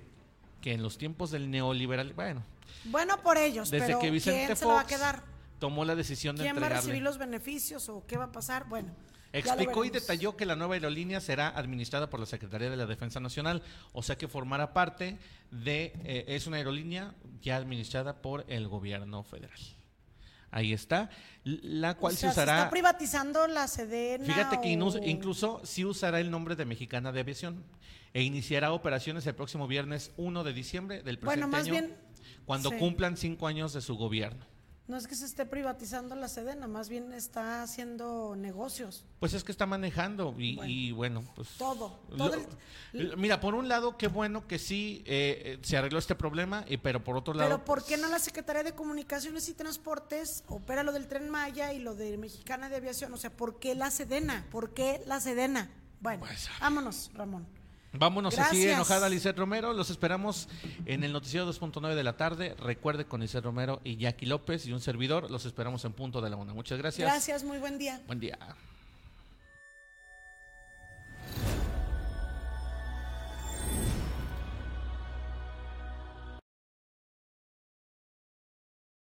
Speaker 3: que en los tiempos del neoliberal, bueno,
Speaker 1: Bueno por ellos,
Speaker 3: desde
Speaker 1: pero
Speaker 3: que Vicente
Speaker 1: ¿quién se lo va a quedar?
Speaker 3: tomó la decisión de
Speaker 1: ¿Quién va a recibir los beneficios o qué va a pasar? Bueno,
Speaker 3: Explicó y detalló que la nueva aerolínea será administrada por la Secretaría de la Defensa Nacional, o sea que formará parte de, eh, es una aerolínea ya administrada por el gobierno federal. Ahí está, la cual
Speaker 1: o sea,
Speaker 3: se usará,
Speaker 1: está privatizando la Sedena.
Speaker 3: fíjate que
Speaker 1: o-
Speaker 3: incluso sí usará el nombre de Mexicana de Aviación e iniciará operaciones el próximo viernes 1 de diciembre del presente
Speaker 1: Bueno, más
Speaker 3: año,
Speaker 1: bien,
Speaker 3: cuando
Speaker 1: sí.
Speaker 3: cumplan cinco años de su gobierno.
Speaker 1: No es que se esté privatizando la Sedena, más bien está haciendo negocios.
Speaker 3: Pues es que está manejando y y
Speaker 1: Bueno.
Speaker 3: pues
Speaker 1: Todo,
Speaker 3: lo-
Speaker 1: todo el-
Speaker 3: mira, por un lado qué bueno que sí eh, eh, se arregló este problema y pero por otro lado
Speaker 1: Pero ¿por qué no la Secretaría de Comunicaciones y Transportes opera lo del Tren Maya y lo de Mexicana de Aviación? O sea, ¿por qué la Sedena? ¿Por qué la Sedena? Bueno,
Speaker 3: Pues,
Speaker 1: vámonos, Ramón.
Speaker 3: Vámonos así enojada Lisette Romero, los esperamos en el noticiero 2.9 de la tarde. Recuerde con Lisette Romero y Jackie López y un servidor, los esperamos en punto de la una. Muchas gracias.
Speaker 1: Gracias, muy buen día.
Speaker 3: Buen día.